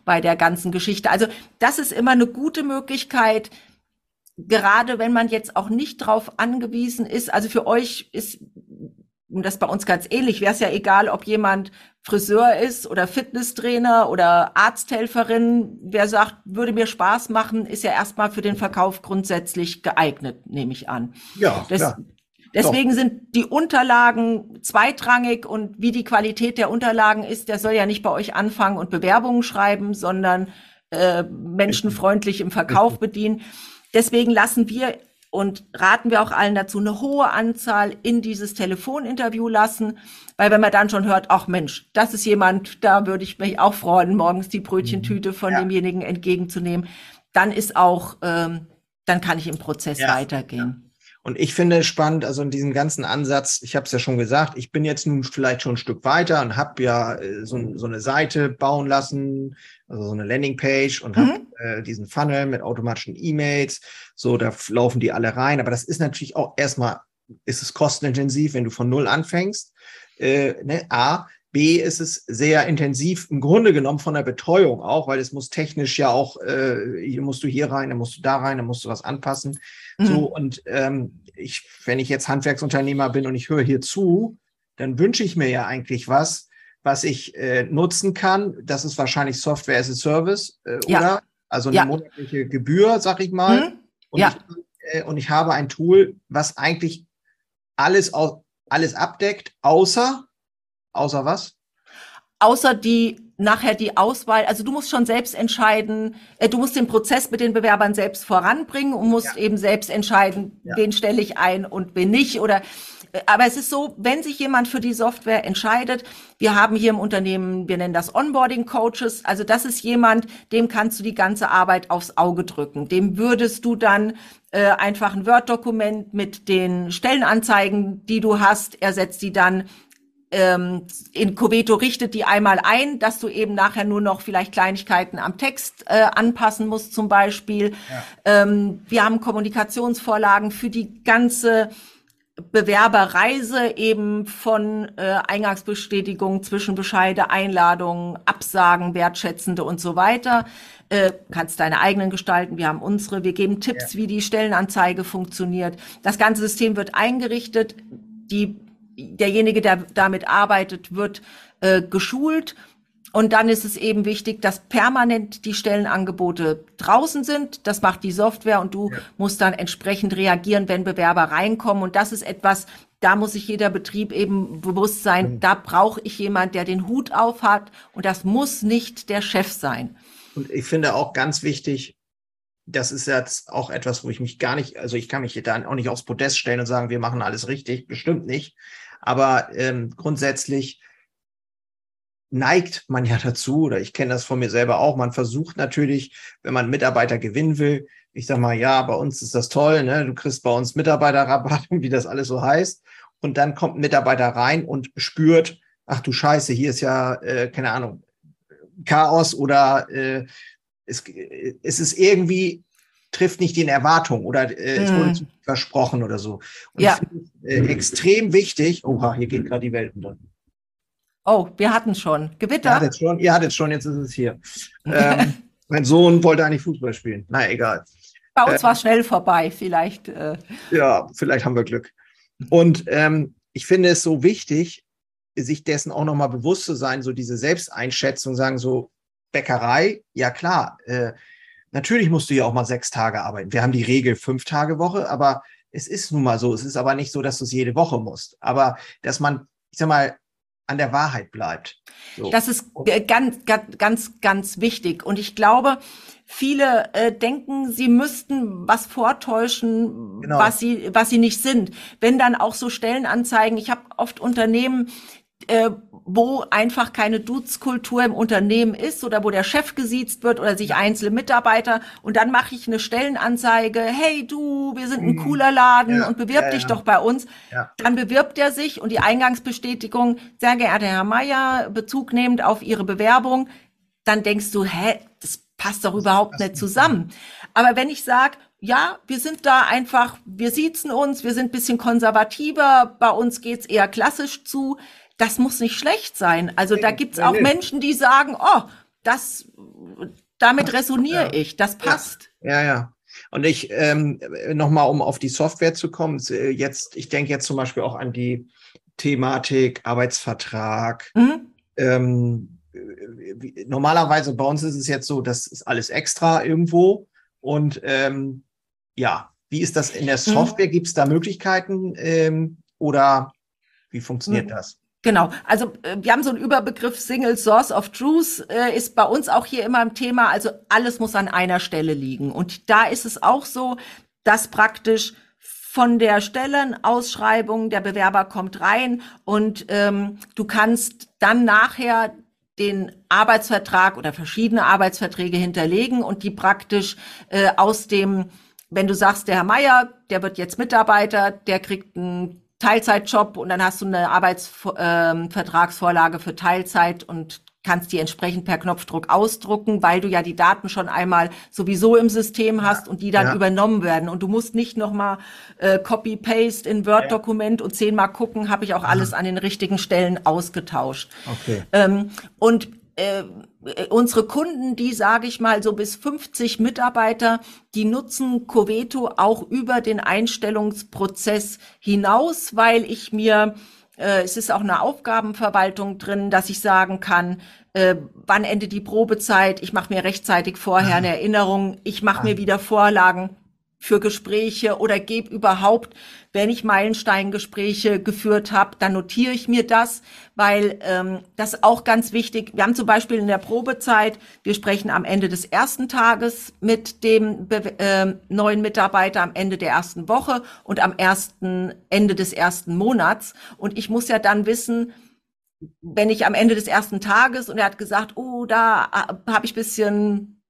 Bei der ganzen Geschichte. Also das ist immer eine gute Möglichkeit, gerade wenn man jetzt auch nicht drauf angewiesen ist. Also für euch ist und das bei uns ganz ähnlich, wäre es ja egal, ob jemand Friseur ist oder Fitnesstrainer oder Arzthelferin. Wer sagt, würde mir Spaß machen, ist ja erstmal für den Verkauf grundsätzlich geeignet, nehme ich an. Ja, das, klar. Deswegen Doch. sind die Unterlagen zweitrangig und wie die Qualität der Unterlagen ist, der soll ja nicht bei euch anfangen und Bewerbungen schreiben, sondern äh, menschenfreundlich im Verkauf bedienen. Deswegen lassen wir und raten wir auch allen dazu, eine hohe Anzahl in dieses Telefoninterview lassen, weil wenn man dann schon hört, ach Mensch, das ist jemand, da würde ich mich auch freuen, morgens die Brötchentüte mhm. von ja. demjenigen entgegenzunehmen, dann ist auch, ähm, dann kann ich im Prozess ja. weitergehen. Und ich finde spannend, also in diesem ganzen Ansatz, ich habe es ja schon gesagt, ich bin jetzt nun vielleicht schon ein Stück weiter und habe ja äh, so, so, eine Seite bauen lassen, also so eine Landingpage und mhm. habe äh, diesen Funnel mit automatischen E-Mails. So, da laufen die alle rein. Aber das ist natürlich auch erstmal, ist es kostenintensiv, wenn du von null anfängst. Äh, ne? A, B ist es sehr intensiv im Grunde genommen von der Betreuung auch, weil es muss technisch ja auch, äh, hier musst du hier rein, dann musst du da rein, dann musst du was anpassen. Mhm. So und ähm, ich, wenn ich jetzt Handwerksunternehmer bin und ich höre hier zu, dann wünsche ich mir ja eigentlich was, was ich äh, nutzen kann. Das ist wahrscheinlich Software as a Service, äh, ja. oder? Also eine ja. monatliche Gebühr, sag ich mal. Mhm. Und, ja. ich, äh, und ich habe ein Tool, was eigentlich alles, alles abdeckt, außer Außer was? Außer die nachher die Auswahl, also du musst schon selbst entscheiden, äh, du musst den Prozess mit den Bewerbern selbst voranbringen und musst ja. eben selbst entscheiden, ja. wen stelle ich ein und wen nicht oder äh, aber es ist so, wenn sich jemand für die Software entscheidet, wir haben hier im Unternehmen, wir nennen das Onboarding Coaches, also das ist jemand, dem kannst du die ganze Arbeit aufs Auge drücken. Dem würdest du dann äh, einfach ein Word-Dokument mit den Stellenanzeigen, die du hast, er setzt die dann ähm, in Coveto richtet die einmal ein, dass du eben nachher nur noch vielleicht Kleinigkeiten am Text äh, anpassen musst zum Beispiel. Ja. Ähm, wir haben Kommunikationsvorlagen für die ganze Bewerberreise eben von äh, Eingangsbestätigung, Zwischenbescheide, Einladungen, Absagen, wertschätzende und so weiter. Äh, kannst deine eigenen gestalten, wir haben unsere, wir geben Tipps, ja. wie die Stellenanzeige funktioniert. Das ganze System wird eingerichtet, die derjenige, der damit arbeitet, wird äh, geschult. Und dann ist es eben wichtig, dass permanent die Stellenangebote draußen sind. Das macht die Software und du ja. musst dann entsprechend reagieren, wenn Bewerber reinkommen. Und das ist etwas, da muss sich jeder Betrieb eben bewusst sein, mhm. da brauche ich jemand, der den Hut auf hat. Und das muss nicht der Chef sein. Und ich finde auch ganz wichtig, das ist jetzt auch etwas, wo ich mich gar nicht, also ich kann mich da auch nicht aufs Podest stellen und sagen, wir machen alles richtig, bestimmt nicht. Aber ähm, grundsätzlich neigt man ja dazu, oder ich kenne das von mir selber auch, man versucht natürlich, wenn man Mitarbeiter gewinnen will, ich sag mal, ja, bei uns ist das toll, ne? du kriegst bei uns Mitarbeiterrabatt, wie das alles so heißt. Und dann kommt ein Mitarbeiter rein und spürt, ach du Scheiße, hier ist ja, äh, keine Ahnung, Chaos oder äh, es, es ist irgendwie trifft nicht den Erwartungen oder äh, mm. es wurde mhm. zu versprochen oder so. Und ja. ich finde äh, extrem wichtig. Oha, hier geht gerade die Welt unter. Oh, wir hatten schon. Gewitter? Ihr hattet schon, ihr hattet schon, jetzt ist es hier. ähm, mein Sohn wollte eigentlich Fußball spielen. Na, egal. Bei uns äh, war schnell vorbei, vielleicht. Äh. Ja, vielleicht haben wir Glück. Und ähm, ich finde es so wichtig, sich dessen auch nochmal bewusst zu sein, so diese Selbsteinschätzung, sagen so, Bäckerei, ja klar, äh, Natürlich musst du ja auch mal sechs Tage arbeiten. Wir haben die Regel fünf Tage Woche, aber es ist nun mal so. Es ist aber nicht so, dass du es jede Woche musst. Aber dass man, ich sag mal, an der Wahrheit bleibt. So. Das ist ganz, ganz, ganz, ganz wichtig. Und ich glaube, viele äh, denken, sie müssten was vortäuschen, genau. was sie, was sie nicht sind. Wenn dann auch so Stellenanzeigen, ich habe oft Unternehmen, äh, wo einfach keine Duzkultur im Unternehmen ist oder wo der Chef gesiezt wird oder sich einzelne Mitarbeiter und dann mache ich eine Stellenanzeige, hey du, wir sind ein mhm. cooler Laden ja, und bewirb ja, dich ja. doch bei uns. Dann bewirbt er sich und die Eingangsbestätigung, sehr geehrter Herr Meier, Bezug nehmend auf Ihre Bewerbung, dann denkst du, hä, das passt doch überhaupt nicht zusammen. Aber wenn ich sage, ja, wir sind da einfach, wir siezen uns, wir sind ein bisschen konservativer, bei uns geht's eher klassisch zu, das muss nicht schlecht sein. Also da gibt's auch Menschen, die sagen, oh, das, damit resoniere ja. ich, das passt. Ja, ja. Und ich ähm, nochmal, um auf die Software zu kommen, äh, jetzt, ich denke jetzt zum Beispiel auch an die Thematik Arbeitsvertrag. Mhm. Ähm, normalerweise bei uns ist es jetzt so, das ist alles extra irgendwo. Und ähm, ja, wie ist das in der mhm. Software? Gibt es da Möglichkeiten ähm, oder wie funktioniert mhm. das? Genau, also äh, wir haben so einen Überbegriff Single Source of Truth, äh, ist bei uns auch hier immer im Thema, also alles muss an einer Stelle liegen. Und da ist es auch so, dass praktisch von der Stellenausschreibung der Bewerber kommt rein und ähm, du kannst dann nachher den Arbeitsvertrag oder verschiedene Arbeitsverträge hinterlegen und die praktisch äh, aus dem, wenn du sagst, der Herr Meier, der wird jetzt Mitarbeiter, der kriegt einen Teilzeitjob und dann hast du eine Arbeitsvertragsvorlage ähm, für Teilzeit und kannst die entsprechend per Knopfdruck ausdrucken, weil du ja die Daten schon einmal sowieso im System hast und die dann ja. übernommen werden. Und du musst nicht nochmal äh, Copy-Paste in Word-Dokument ja. und zehnmal gucken, habe ich auch alles an den richtigen Stellen ausgetauscht. Okay. Ähm, und äh, unsere Kunden, die sage ich mal so bis 50 Mitarbeiter, die nutzen Coveto auch über den Einstellungsprozess hinaus, weil ich mir äh, es ist auch eine Aufgabenverwaltung drin, dass ich sagen kann, äh, wann endet die Probezeit, ich mache mir rechtzeitig vorher eine Erinnerung, ich mache mir wieder Vorlagen für Gespräche oder gebe überhaupt, wenn ich Meilensteingespräche geführt habe, dann notiere ich mir das, weil ähm, das auch ganz wichtig. Wir haben zum Beispiel in der Probezeit, wir sprechen am Ende des ersten Tages mit dem äh, neuen Mitarbeiter, am Ende der ersten Woche und am ersten Ende des ersten Monats. Und ich muss ja dann wissen, wenn ich am Ende des ersten Tages und er hat gesagt, oh, da äh, habe ich bisschen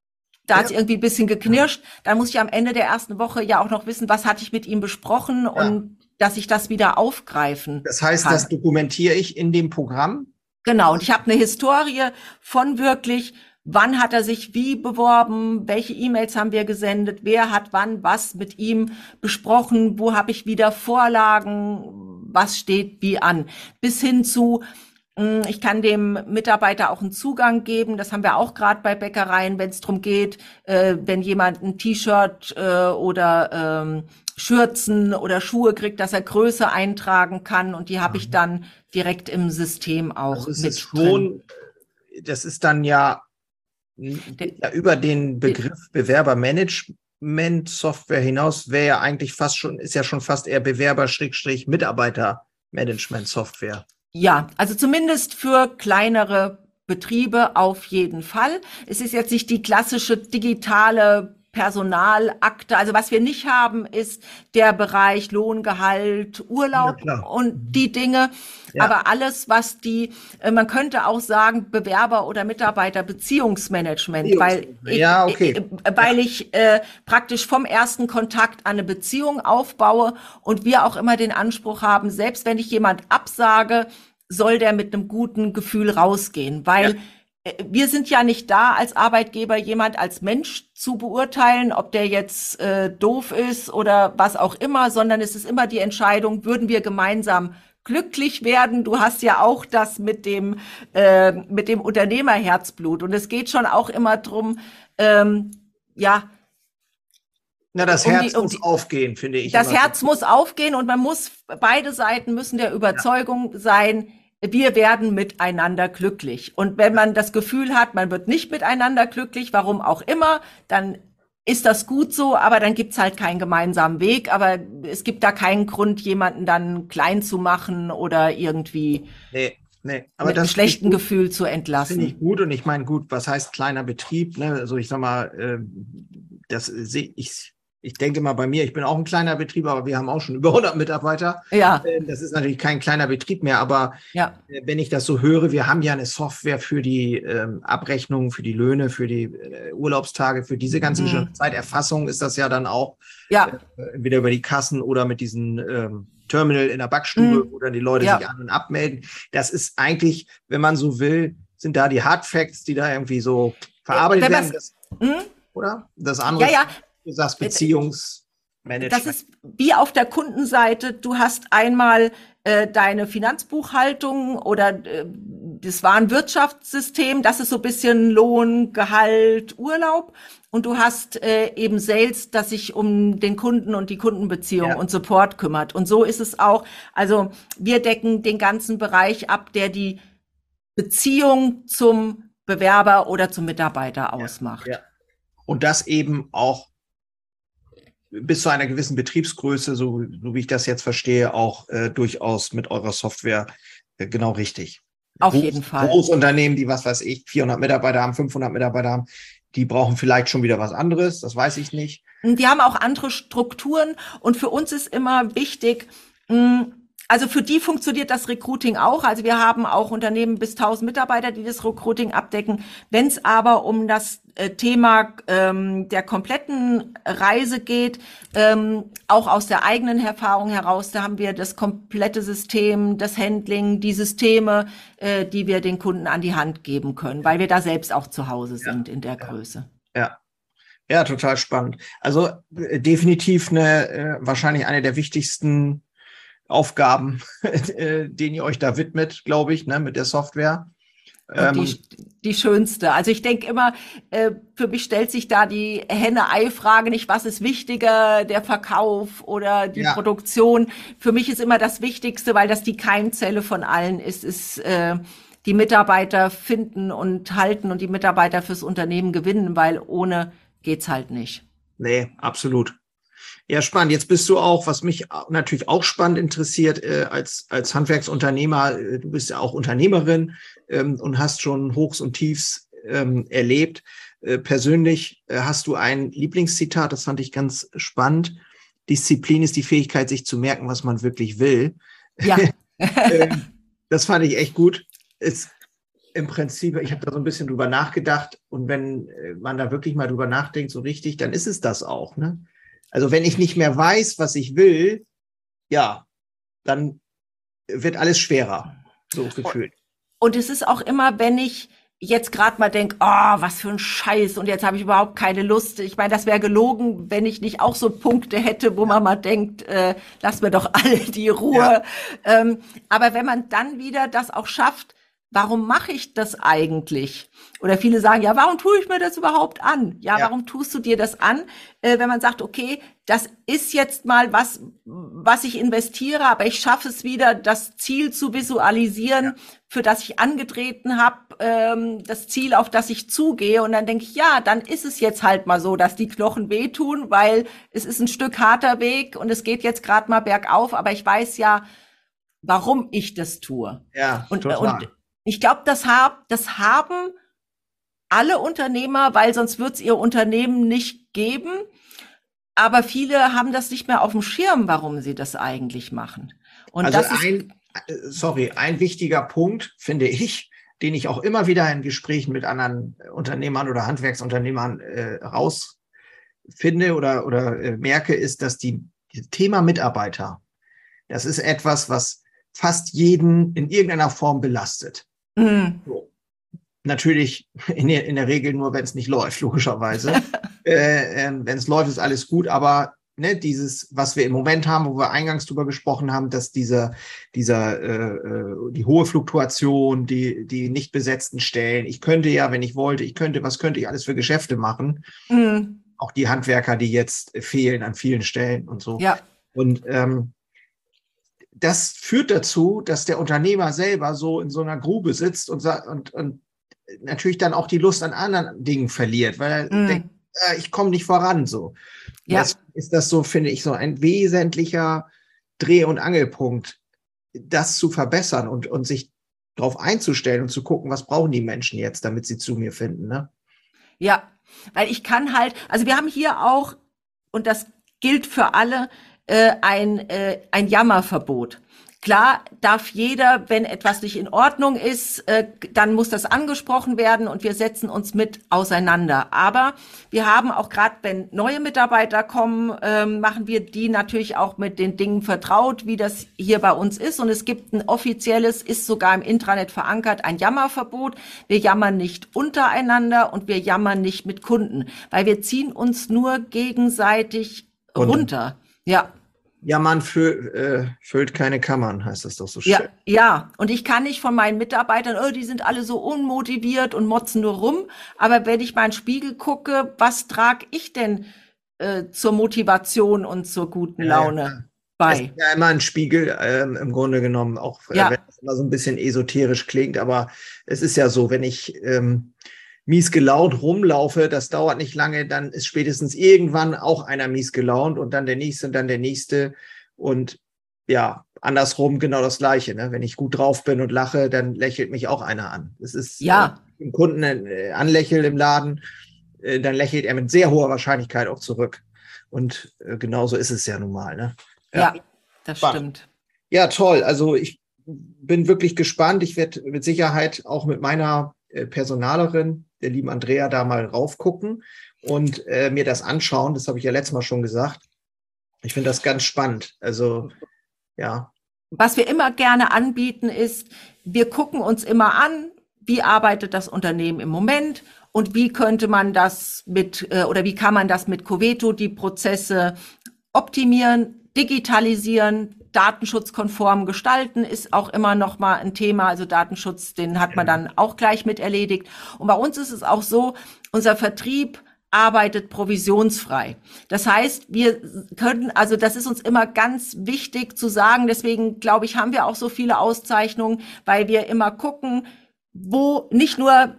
da ja. hat irgendwie ein bisschen geknirscht. Dann muss ich am Ende der ersten Woche ja auch noch wissen, was hatte ich mit ihm besprochen und dass ich das wieder aufgreifen Das heißt, kann. das dokumentiere ich in dem Programm? Genau. Und ich habe eine Historie von wirklich, wann hat er sich wie beworben, welche E-Mails haben wir gesendet, wer hat wann was mit ihm besprochen, wo habe ich wieder Vorlagen, was steht wie an, bis hin zu, ich kann dem Mitarbeiter auch einen Zugang geben. Das haben wir auch gerade bei Bäckereien, wenn es darum geht, äh, wenn jemand ein T-Shirt äh, oder ähm, Schürzen oder Schuhe kriegt, dass er Größe eintragen kann und die habe ich mhm. dann direkt im System auch also mit schon, drin. Das ist dann ja, ja über den Begriff Bewerbermanagement Software hinaus wäre ja eigentlich fast schon, ist ja schon fast eher Bewerber-Mitarbeiter-Management Software. Ja, also zumindest für kleinere Betriebe auf jeden Fall. Es ist jetzt nicht die klassische digitale Personalakte. Also was wir nicht haben, ist der Bereich Lohngehalt, Urlaub ja, und mhm. die Dinge. Ja. Aber alles, was die, äh, man könnte auch sagen, Bewerber oder Mitarbeiter Beziehungsmanagement, weil ich, ja, okay. Äh, weil ja. ich äh, praktisch vom ersten Kontakt eine Beziehung aufbaue und wir auch immer den Anspruch haben, selbst wenn ich jemand absage, soll der mit einem guten Gefühl rausgehen, weil äh, wir sind ja nicht da als Arbeitgeber, jemand als Mensch zu beurteilen, ob der jetzt äh, doof ist oder was auch immer, sondern es ist immer die Entscheidung, würden wir gemeinsam glücklich werden. Du hast ja auch das mit dem äh, mit dem Unternehmerherzblut und es geht schon auch immer drum, ähm, ja. Na, das um Herz die, um muss die, aufgehen, finde ich. Das Herz so. muss aufgehen und man muss beide Seiten müssen der Überzeugung ja. sein, wir werden miteinander glücklich. Und wenn man das Gefühl hat, man wird nicht miteinander glücklich, warum auch immer, dann ist das gut so, aber dann gibt's halt keinen gemeinsamen Weg. Aber es gibt da keinen Grund, jemanden dann klein zu machen oder irgendwie nee, nee. Aber mit einem schlechten Gefühl zu entlassen. Finde ich gut und ich meine gut, was heißt kleiner Betrieb? Ne? Also ich sag mal, äh, das sehe ich ich denke mal bei mir, ich bin auch ein kleiner Betrieb, aber wir haben auch schon über 100 Mitarbeiter. Ja. Ähm, das ist natürlich kein kleiner Betrieb mehr, aber ja. Äh, wenn ich das so höre, wir haben ja eine Software für die ähm, Abrechnung, für die Löhne, für die äh, Urlaubstage, für diese ganze mhm. Zeiterfassung ist das ja dann auch ja. äh, entweder über die Kassen oder mit diesen ähm, Terminal in der Backstube, mhm. wo dann die Leute ja. sich an- und abmelden. Das ist eigentlich, wenn man so will, sind da die Hard Facts, die da irgendwie so verarbeitet werden. Das, mhm. Oder? Das andere ja, ja. Du sagst Beziehungsmanagement. Das ist wie auf der Kundenseite. Du hast einmal äh, deine Finanzbuchhaltung oder äh, das war ein Wirtschaftssystem, das ist so ein bisschen Lohn, Gehalt, Urlaub. Und du hast äh, eben Sales, das sich um den Kunden und die Kundenbeziehung ja. und Support kümmert. Und so ist es auch. Also wir decken den ganzen Bereich ab, der die Beziehung zum Bewerber oder zum Mitarbeiter ausmacht. Ja, ja. Und das eben auch bis zu einer gewissen Betriebsgröße, so, so wie ich das jetzt verstehe, auch äh, durchaus mit eurer Software äh, genau richtig. Auf Groß, jeden Fall. Großunternehmen, die was weiß ich, 400 Mitarbeiter haben, 500 Mitarbeiter haben, die brauchen vielleicht schon wieder was anderes, das weiß ich nicht. Die haben auch andere Strukturen und für uns ist immer wichtig, mh, hm, also für die funktioniert das Recruiting auch. Also wir haben auch Unternehmen bis 1000 Mitarbeiter, die das Recruiting abdecken. Wenn es aber um das äh, Thema ähm, der kompletten Reise geht, ähm, auch aus der eigenen Erfahrung heraus, da haben wir das komplette System, das Handling, die Systeme, äh, die wir den Kunden an die Hand geben können, weil wir da selbst auch zu Hause sind ja. in der Größe. Ja. Ja, total spannend. Also äh, definitiv eine, äh, wahrscheinlich eine der wichtigsten Aufgaben, äh, denen ihr euch da widmet, glaube ich, ne, mit der Software. Ähm, die, die schönste. Also ich denke immer, äh, für mich stellt sich da die Henne-Ei-Frage nicht, was ist wichtiger, der Verkauf oder die ja. Produktion. Für mich ist immer das Wichtigste, weil das die Keimzelle von allen ist, ist äh, die Mitarbeiter finden und halten und die Mitarbeiter fürs Unternehmen gewinnen, weil ohne geht's halt nicht. Nee, absolut. Ja, spannend. Jetzt bist du auch, was mich natürlich auch spannend interessiert, äh, als, als Handwerksunternehmer, äh, du bist ja auch Unternehmerin ähm, und hast schon Hochs und Tiefs ähm, erlebt. Äh, persönlich äh, hast du ein Lieblingszitat, das fand ich ganz spannend. Disziplin ist die Fähigkeit, sich zu merken, was man wirklich will. Ja. ähm, das fand ich echt gut. Es, im Prinzip, ich habe da so ein bisschen drüber nachgedacht und wenn äh, man da wirklich mal drüber nachdenkt, so richtig, dann ist es das auch. Ne? Also wenn ich nicht mehr weiß, was ich will, ja, dann wird alles schwerer, so gefühlt. Und es ist auch immer, wenn ich jetzt gerade mal denke, oh, was für ein Scheiß und jetzt habe ich überhaupt keine Lust. Ich meine, das wäre gelogen, wenn ich nicht auch so Punkte hätte, wo man mal denkt, äh, lass mir doch alle die Ruhe. Ja. Ähm, aber wenn man dann wieder das auch schafft, warum mache ich das eigentlich? Oder viele sagen, ja, warum tue ich mir das überhaupt an? Ja, ja. warum tust du dir das an, äh, wenn man sagt, okay, das ist jetzt mal was, was ich investiere, aber ich schaffe es wieder, das Ziel zu visualisieren, ja. für das ich angetreten habe, ähm, das Ziel, auf das ich zugehe. Und dann denke ich, ja, dann ist es jetzt halt mal so, dass die Knochen wehtun, weil es ist ein Stück harter Weg und es geht jetzt gerade mal bergauf, aber ich weiß ja, warum ich das tue. Ja, und, total. und ich glaube, das, hab, das haben alle Unternehmer, weil sonst wird es ihr Unternehmen nicht geben. Aber viele haben das nicht mehr auf dem Schirm, warum sie das eigentlich machen. Und also das ein, ist, sorry, ein wichtiger Punkt, finde ich, den ich auch immer wieder in Gesprächen mit anderen Unternehmern oder Handwerksunternehmern äh, rausfinde oder, oder äh, merke, ist, dass die Thema Mitarbeiter, das ist etwas, was fast jeden in irgendeiner Form belastet. Mhm. So. Natürlich in der, in der Regel nur, wenn es nicht läuft, logischerweise. äh, äh, wenn es läuft, ist alles gut, aber ne, dieses, was wir im Moment haben, wo wir eingangs drüber gesprochen haben, dass dieser, dieser, äh, äh, die hohe Fluktuation, die, die nicht besetzten Stellen, ich könnte ja, wenn ich wollte, ich könnte, was könnte ich alles für Geschäfte machen? Mhm. Auch die Handwerker, die jetzt fehlen an vielen Stellen und so. Ja. Und ähm, das führt dazu, dass der Unternehmer selber so in so einer Grube sitzt und, und, und natürlich dann auch die Lust an anderen Dingen verliert, weil er mm. denkt, äh, ich komme nicht voran so. Ja. Das ist das so, finde ich, so ein wesentlicher Dreh- und Angelpunkt, das zu verbessern und, und sich darauf einzustellen und zu gucken, was brauchen die Menschen jetzt, damit sie zu mir finden. Ne? Ja, weil ich kann halt, also wir haben hier auch und das gilt für alle, äh, ein, äh, ein Jammerverbot. Klar darf jeder, wenn etwas nicht in Ordnung ist, äh, dann muss das angesprochen werden und wir setzen uns mit auseinander. Aber wir haben auch gerade, wenn neue Mitarbeiter kommen, ähm, machen wir die natürlich auch mit den Dingen vertraut, wie das hier bei uns ist. Und es gibt ein offizielles, ist sogar im Intranet verankert, ein Jammerverbot. Wir jammern nicht untereinander und wir jammern nicht mit Kunden, weil wir ziehen uns nur gegenseitig runter. Ja. Ja, man fü äh, füllt keine Kammern, heißt das doch so schön. Ja, ja, und ich kann nicht von meinen Mitarbeitern, oh, die sind alle so unmotiviert und motzen nur rum. Aber wenn ich mal in den Spiegel gucke, was trage ich denn äh, zur Motivation und zur guten Laune? Ja, bei. Es ist ja immer ein Spiegel, ähm, im Grunde genommen, auch äh, ja. wenn es immer so ein bisschen esoterisch klingt, aber es ist ja so, wenn ich ähm, mies gelaunt rumlaufe, das dauert nicht lange, dann ist spätestens irgendwann auch einer mies gelaunt und dann der nächste und dann der nächste. Und ja, andersrum genau das Gleiche. Ne? Wenn ich gut drauf bin und lache, dann lächelt mich auch einer an. Das ist ja. äh, im Kunden äh, anlächelt im Laden, äh, dann lächelt er mit sehr hoher Wahrscheinlichkeit auch zurück. Und äh, genauso ist es ja nun mal. Ne? Ja, ja das stimmt. Ja, toll. Also ich bin wirklich gespannt. Ich werde mit Sicherheit auch mit meiner äh, Personalerin der lieben Andrea da mal raufgucken und äh, mir das anschauen. Das habe ich ja letztes Mal schon gesagt. Ich finde das ganz spannend. Also, ja. Was wir immer gerne anbieten ist, wir gucken uns immer an, wie arbeitet das Unternehmen im Moment und wie könnte man das mit äh, oder wie kann man das mit Coveto die Prozesse optimieren, digitalisieren, datenschutzkonform gestalten ist auch immer noch mal ein Thema. Also Datenschutz, den hat man dann auch gleich mit erledigt. Und bei uns ist es auch so, unser Vertrieb arbeitet provisionsfrei. Das heißt, wir können, also das ist uns immer ganz wichtig zu sagen. Deswegen glaube ich, haben wir auch so viele Auszeichnungen, weil wir immer gucken, wo nicht nur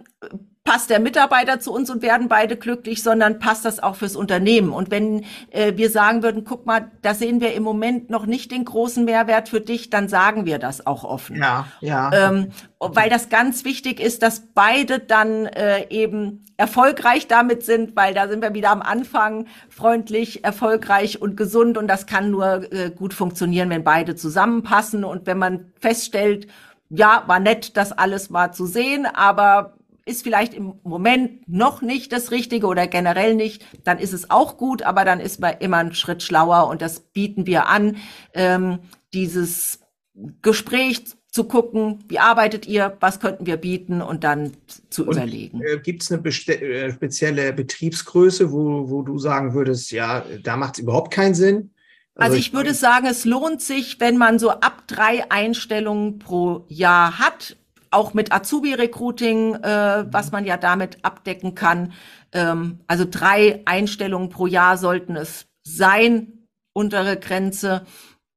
passt der Mitarbeiter zu uns und werden beide glücklich, sondern passt das auch fürs Unternehmen. Und wenn äh, wir sagen würden, guck mal, da sehen wir im Moment noch nicht den großen Mehrwert für dich, dann sagen wir das auch offen. Ja, ja. Ähm, weil das ganz wichtig ist, dass beide dann äh, eben erfolgreich damit sind, weil da sind wir wieder am Anfang freundlich, erfolgreich und gesund und das kann nur äh, gut funktionieren, wenn beide zusammenpassen und wenn man feststellt, ja, war nett, das alles mal zu sehen, aber ist vielleicht im Moment noch nicht das Richtige oder generell nicht, dann ist es auch gut, aber dann ist man immer einen Schritt schlauer und das bieten wir an, ähm, dieses Gespräch zu gucken, wie arbeitet ihr, was könnten wir bieten und dann zu und, überlegen. Äh, Gibt es eine äh, spezielle Betriebsgröße, wo, wo du sagen würdest, ja, da macht es überhaupt keinen Sinn? Also, also ich würde sagen, es lohnt sich, wenn man so ab drei Einstellungen pro Jahr hat, auch mit Azubi-Recruiting, äh, was man ja damit abdecken kann. Ähm, also drei Einstellungen pro Jahr sollten es sein, untere Grenze,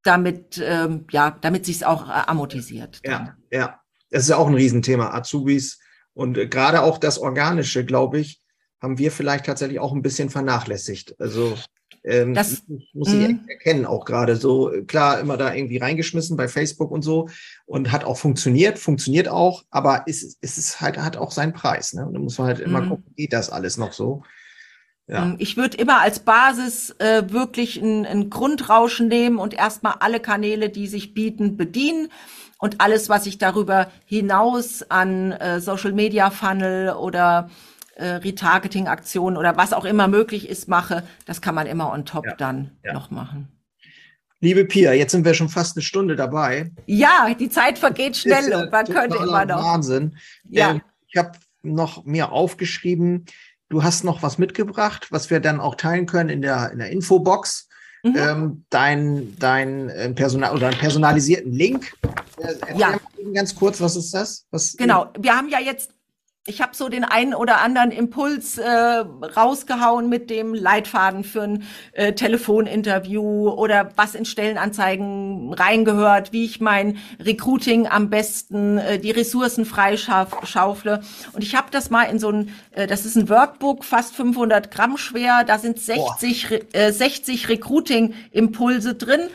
damit ähm, ja, damit sich's auch äh, amortisiert. Ja, ja, das ist ja auch ein Riesenthema, Azubis und äh, gerade auch das Organische, glaube ich, haben wir vielleicht tatsächlich auch ein bisschen vernachlässigt. Also ähm, das muss ich mhm. erkennen, auch gerade so. Klar, immer da irgendwie reingeschmissen bei Facebook und so und hat auch funktioniert, funktioniert auch, aber ist, ist es halt, hat auch seinen Preis. Ne? Und da muss man halt immer mhm. gucken, geht das alles noch so? Ja. Ähm, ich würde immer als Basis äh, wirklich ein, ein Grundrauschen nehmen und erstmal alle Kanäle, die sich bieten, bedienen und alles, was ich darüber hinaus an äh, Social Media Funnel oder äh, Retargeting-Aktionen oder was auch immer möglich ist, mache, das kann man immer on top ja. dann ja. noch machen. Liebe Pia, jetzt sind wir schon fast eine Stunde dabei. Ja, die Zeit vergeht schnell und man könnte immer noch. Wahnsinn. Ja. Ähm, ich habe noch mir aufgeschrieben, du hast noch was mitgebracht, was wir dann auch teilen können in der, in der Infobox. Mhm. Ähm, dein, dein äh, Personal oder einen personalisierten Link. Äh, ja. Ganz kurz, was ist das? Was genau, wir haben ja jetzt ich habe so den einen oder anderen Impuls äh, rausgehauen mit dem Leitfaden für ein äh, Telefoninterview oder was in Stellenanzeigen reingehört, wie ich mein Recruiting am besten, äh, die Ressourcen freischaufle. Und ich habe das mal in so ein, äh, das ist ein Workbook, fast 500 Gramm schwer, da sind 60, äh, 60 Recruiting-Impulse drin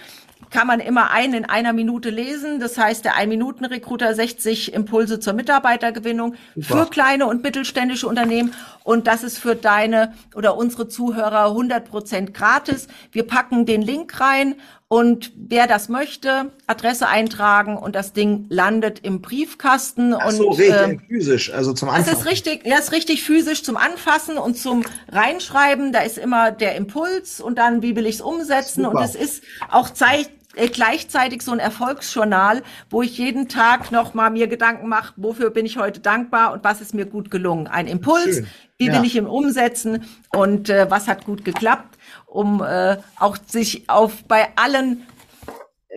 kann man immer einen in einer Minute lesen. Das heißt, der Ein-Minuten-Recruiter 60 Impulse zur Mitarbeitergewinnung Super. für kleine und mittelständische Unternehmen. Und das ist für deine oder unsere Zuhörer 100 Prozent gratis. Wir packen den Link rein und wer das möchte, Adresse eintragen und das Ding landet im Briefkasten. Ach so, und, richtig, äh, physisch, also zum Anfassen. Das ist richtig, ja, ist richtig physisch zum Anfassen und zum Reinschreiben. Da ist immer der Impuls und dann, wie will ich es umsetzen? Super. Und es ist auch Zeit, äh, gleichzeitig so ein Erfolgsjournal, wo ich jeden Tag noch mal mir Gedanken mache, wofür bin ich heute dankbar und was ist mir gut gelungen. Ein Impuls, Schön. wie ja. will ich ihn umsetzen und äh, was hat gut geklappt um äh, auch sich auf bei allen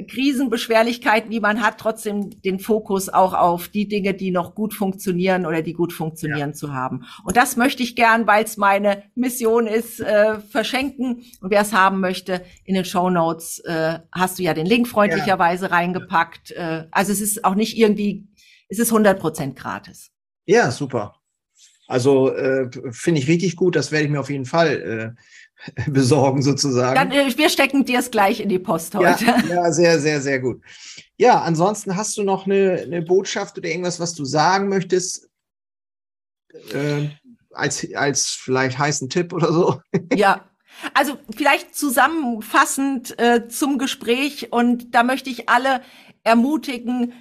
Krisenbeschwerlichkeiten, die man hat, trotzdem den Fokus auch auf die Dinge, die noch gut funktionieren oder die gut funktionieren ja. zu haben. Und das möchte ich gern, weil es meine Mission ist, äh, verschenken. Und wer es haben möchte, in den Show Notes äh, hast du ja den Link freundlicherweise ja. reingepackt. Äh, also es ist auch nicht irgendwie, es ist 100 Prozent gratis. Ja, super. Also äh, finde ich richtig gut. Das werde ich mir auf jeden Fall äh, besorgen sozusagen. Dann, äh, wir stecken dir es gleich in die Post heute. Ja, ja, sehr, sehr, sehr gut. Ja, ansonsten hast du noch eine, eine Botschaft oder irgendwas, was du sagen möchtest? Äh, als, als vielleicht heißen Tipp oder so? Ja, also vielleicht zusammenfassend äh, zum Gespräch und da möchte ich alle ermutigen,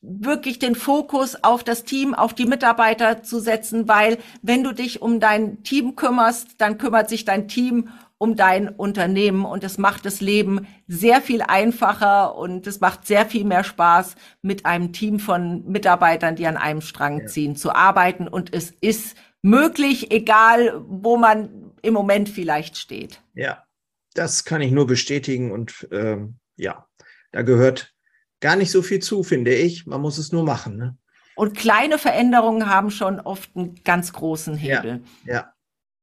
wirklich den Fokus auf das Team, auf die Mitarbeiter zu setzen, weil wenn du dich um dein Team kümmerst, dann kümmert sich dein Team um dein Unternehmen und es macht das Leben sehr viel einfacher und es macht sehr viel mehr Spaß, mit einem Team von Mitarbeitern, die an einem Strang ziehen, zu arbeiten und es ist möglich, egal wo man im Moment vielleicht steht. Ja, das kann ich nur bestätigen und ähm, ja, da gehört gar nicht so viel zu, finde ich. Man muss es nur machen. Ne? Und kleine Veränderungen haben schon oft einen ganz großen Hebel. Ja, ja,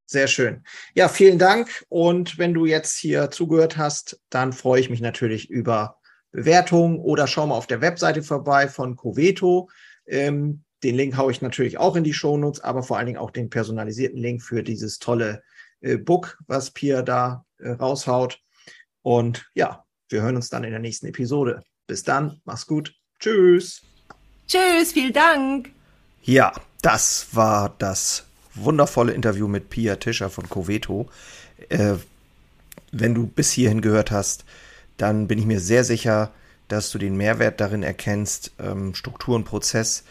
sehr schön. Ja, vielen Dank. Und wenn du jetzt hier zugehört hast, dann freue ich mich natürlich über Bewertungen oder schau mal auf der Webseite vorbei von Coveto. Ähm, den Link haue ich natürlich auch in die Shownotes, aber vor allen Dingen auch den personalisierten Link für dieses tolle äh, Book, was Pia da äh, raushaut. Und ja, wir hören uns dann in der nächsten Episode. Bis dann, mach's gut. Tschüss. Tschüss, vielen Dank. Ja, das war das wundervolle Interview mit Pia Tischer von Coveto. Äh, wenn du bis hierhin gehört hast, dann bin ich mir sehr sicher, dass du den Mehrwert darin erkennst, ähm, Struktur und Prozess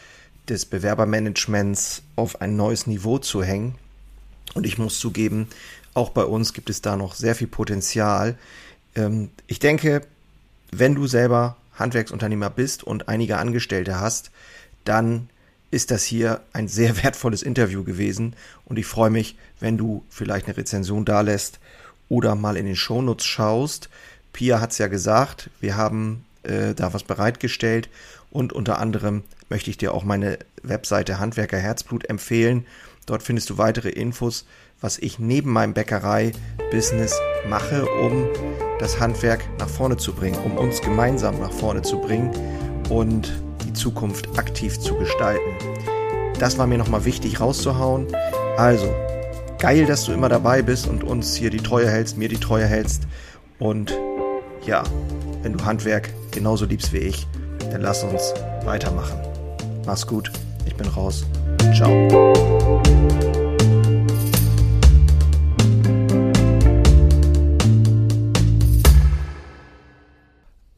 des Bewerbermanagements auf ein neues Niveau zu hängen. Und ich muss zugeben, auch bei uns gibt es da noch sehr viel Potenzial. Ähm, ich denke, wenn du selber Handwerksunternehmer bist und einige Angestellte hast, dann ist das hier ein sehr wertvolles Interview gewesen und ich freue mich, wenn du vielleicht eine Rezension da lässt oder mal in den Shownotes schaust. Pia hat es ja gesagt, wir haben äh, da was bereitgestellt und unter anderem möchte ich dir auch meine Webseite Handwerker Herzblut empfehlen. Dort findest du weitere Infos, was ich neben meinem Bäckerei-Business mache, um das Handwerk nach vorne zu bringen, um uns gemeinsam nach vorne zu bringen und die Zukunft aktiv zu gestalten. Das war mir nochmal wichtig rauszuhauen. Also, geil, dass du immer dabei bist und uns hier die Treue hältst, mir die Treue hältst. Und ja, wenn du Handwerk genauso liebst wie ich, dann lass uns weitermachen. Mach's gut, ich bin raus. Ciao.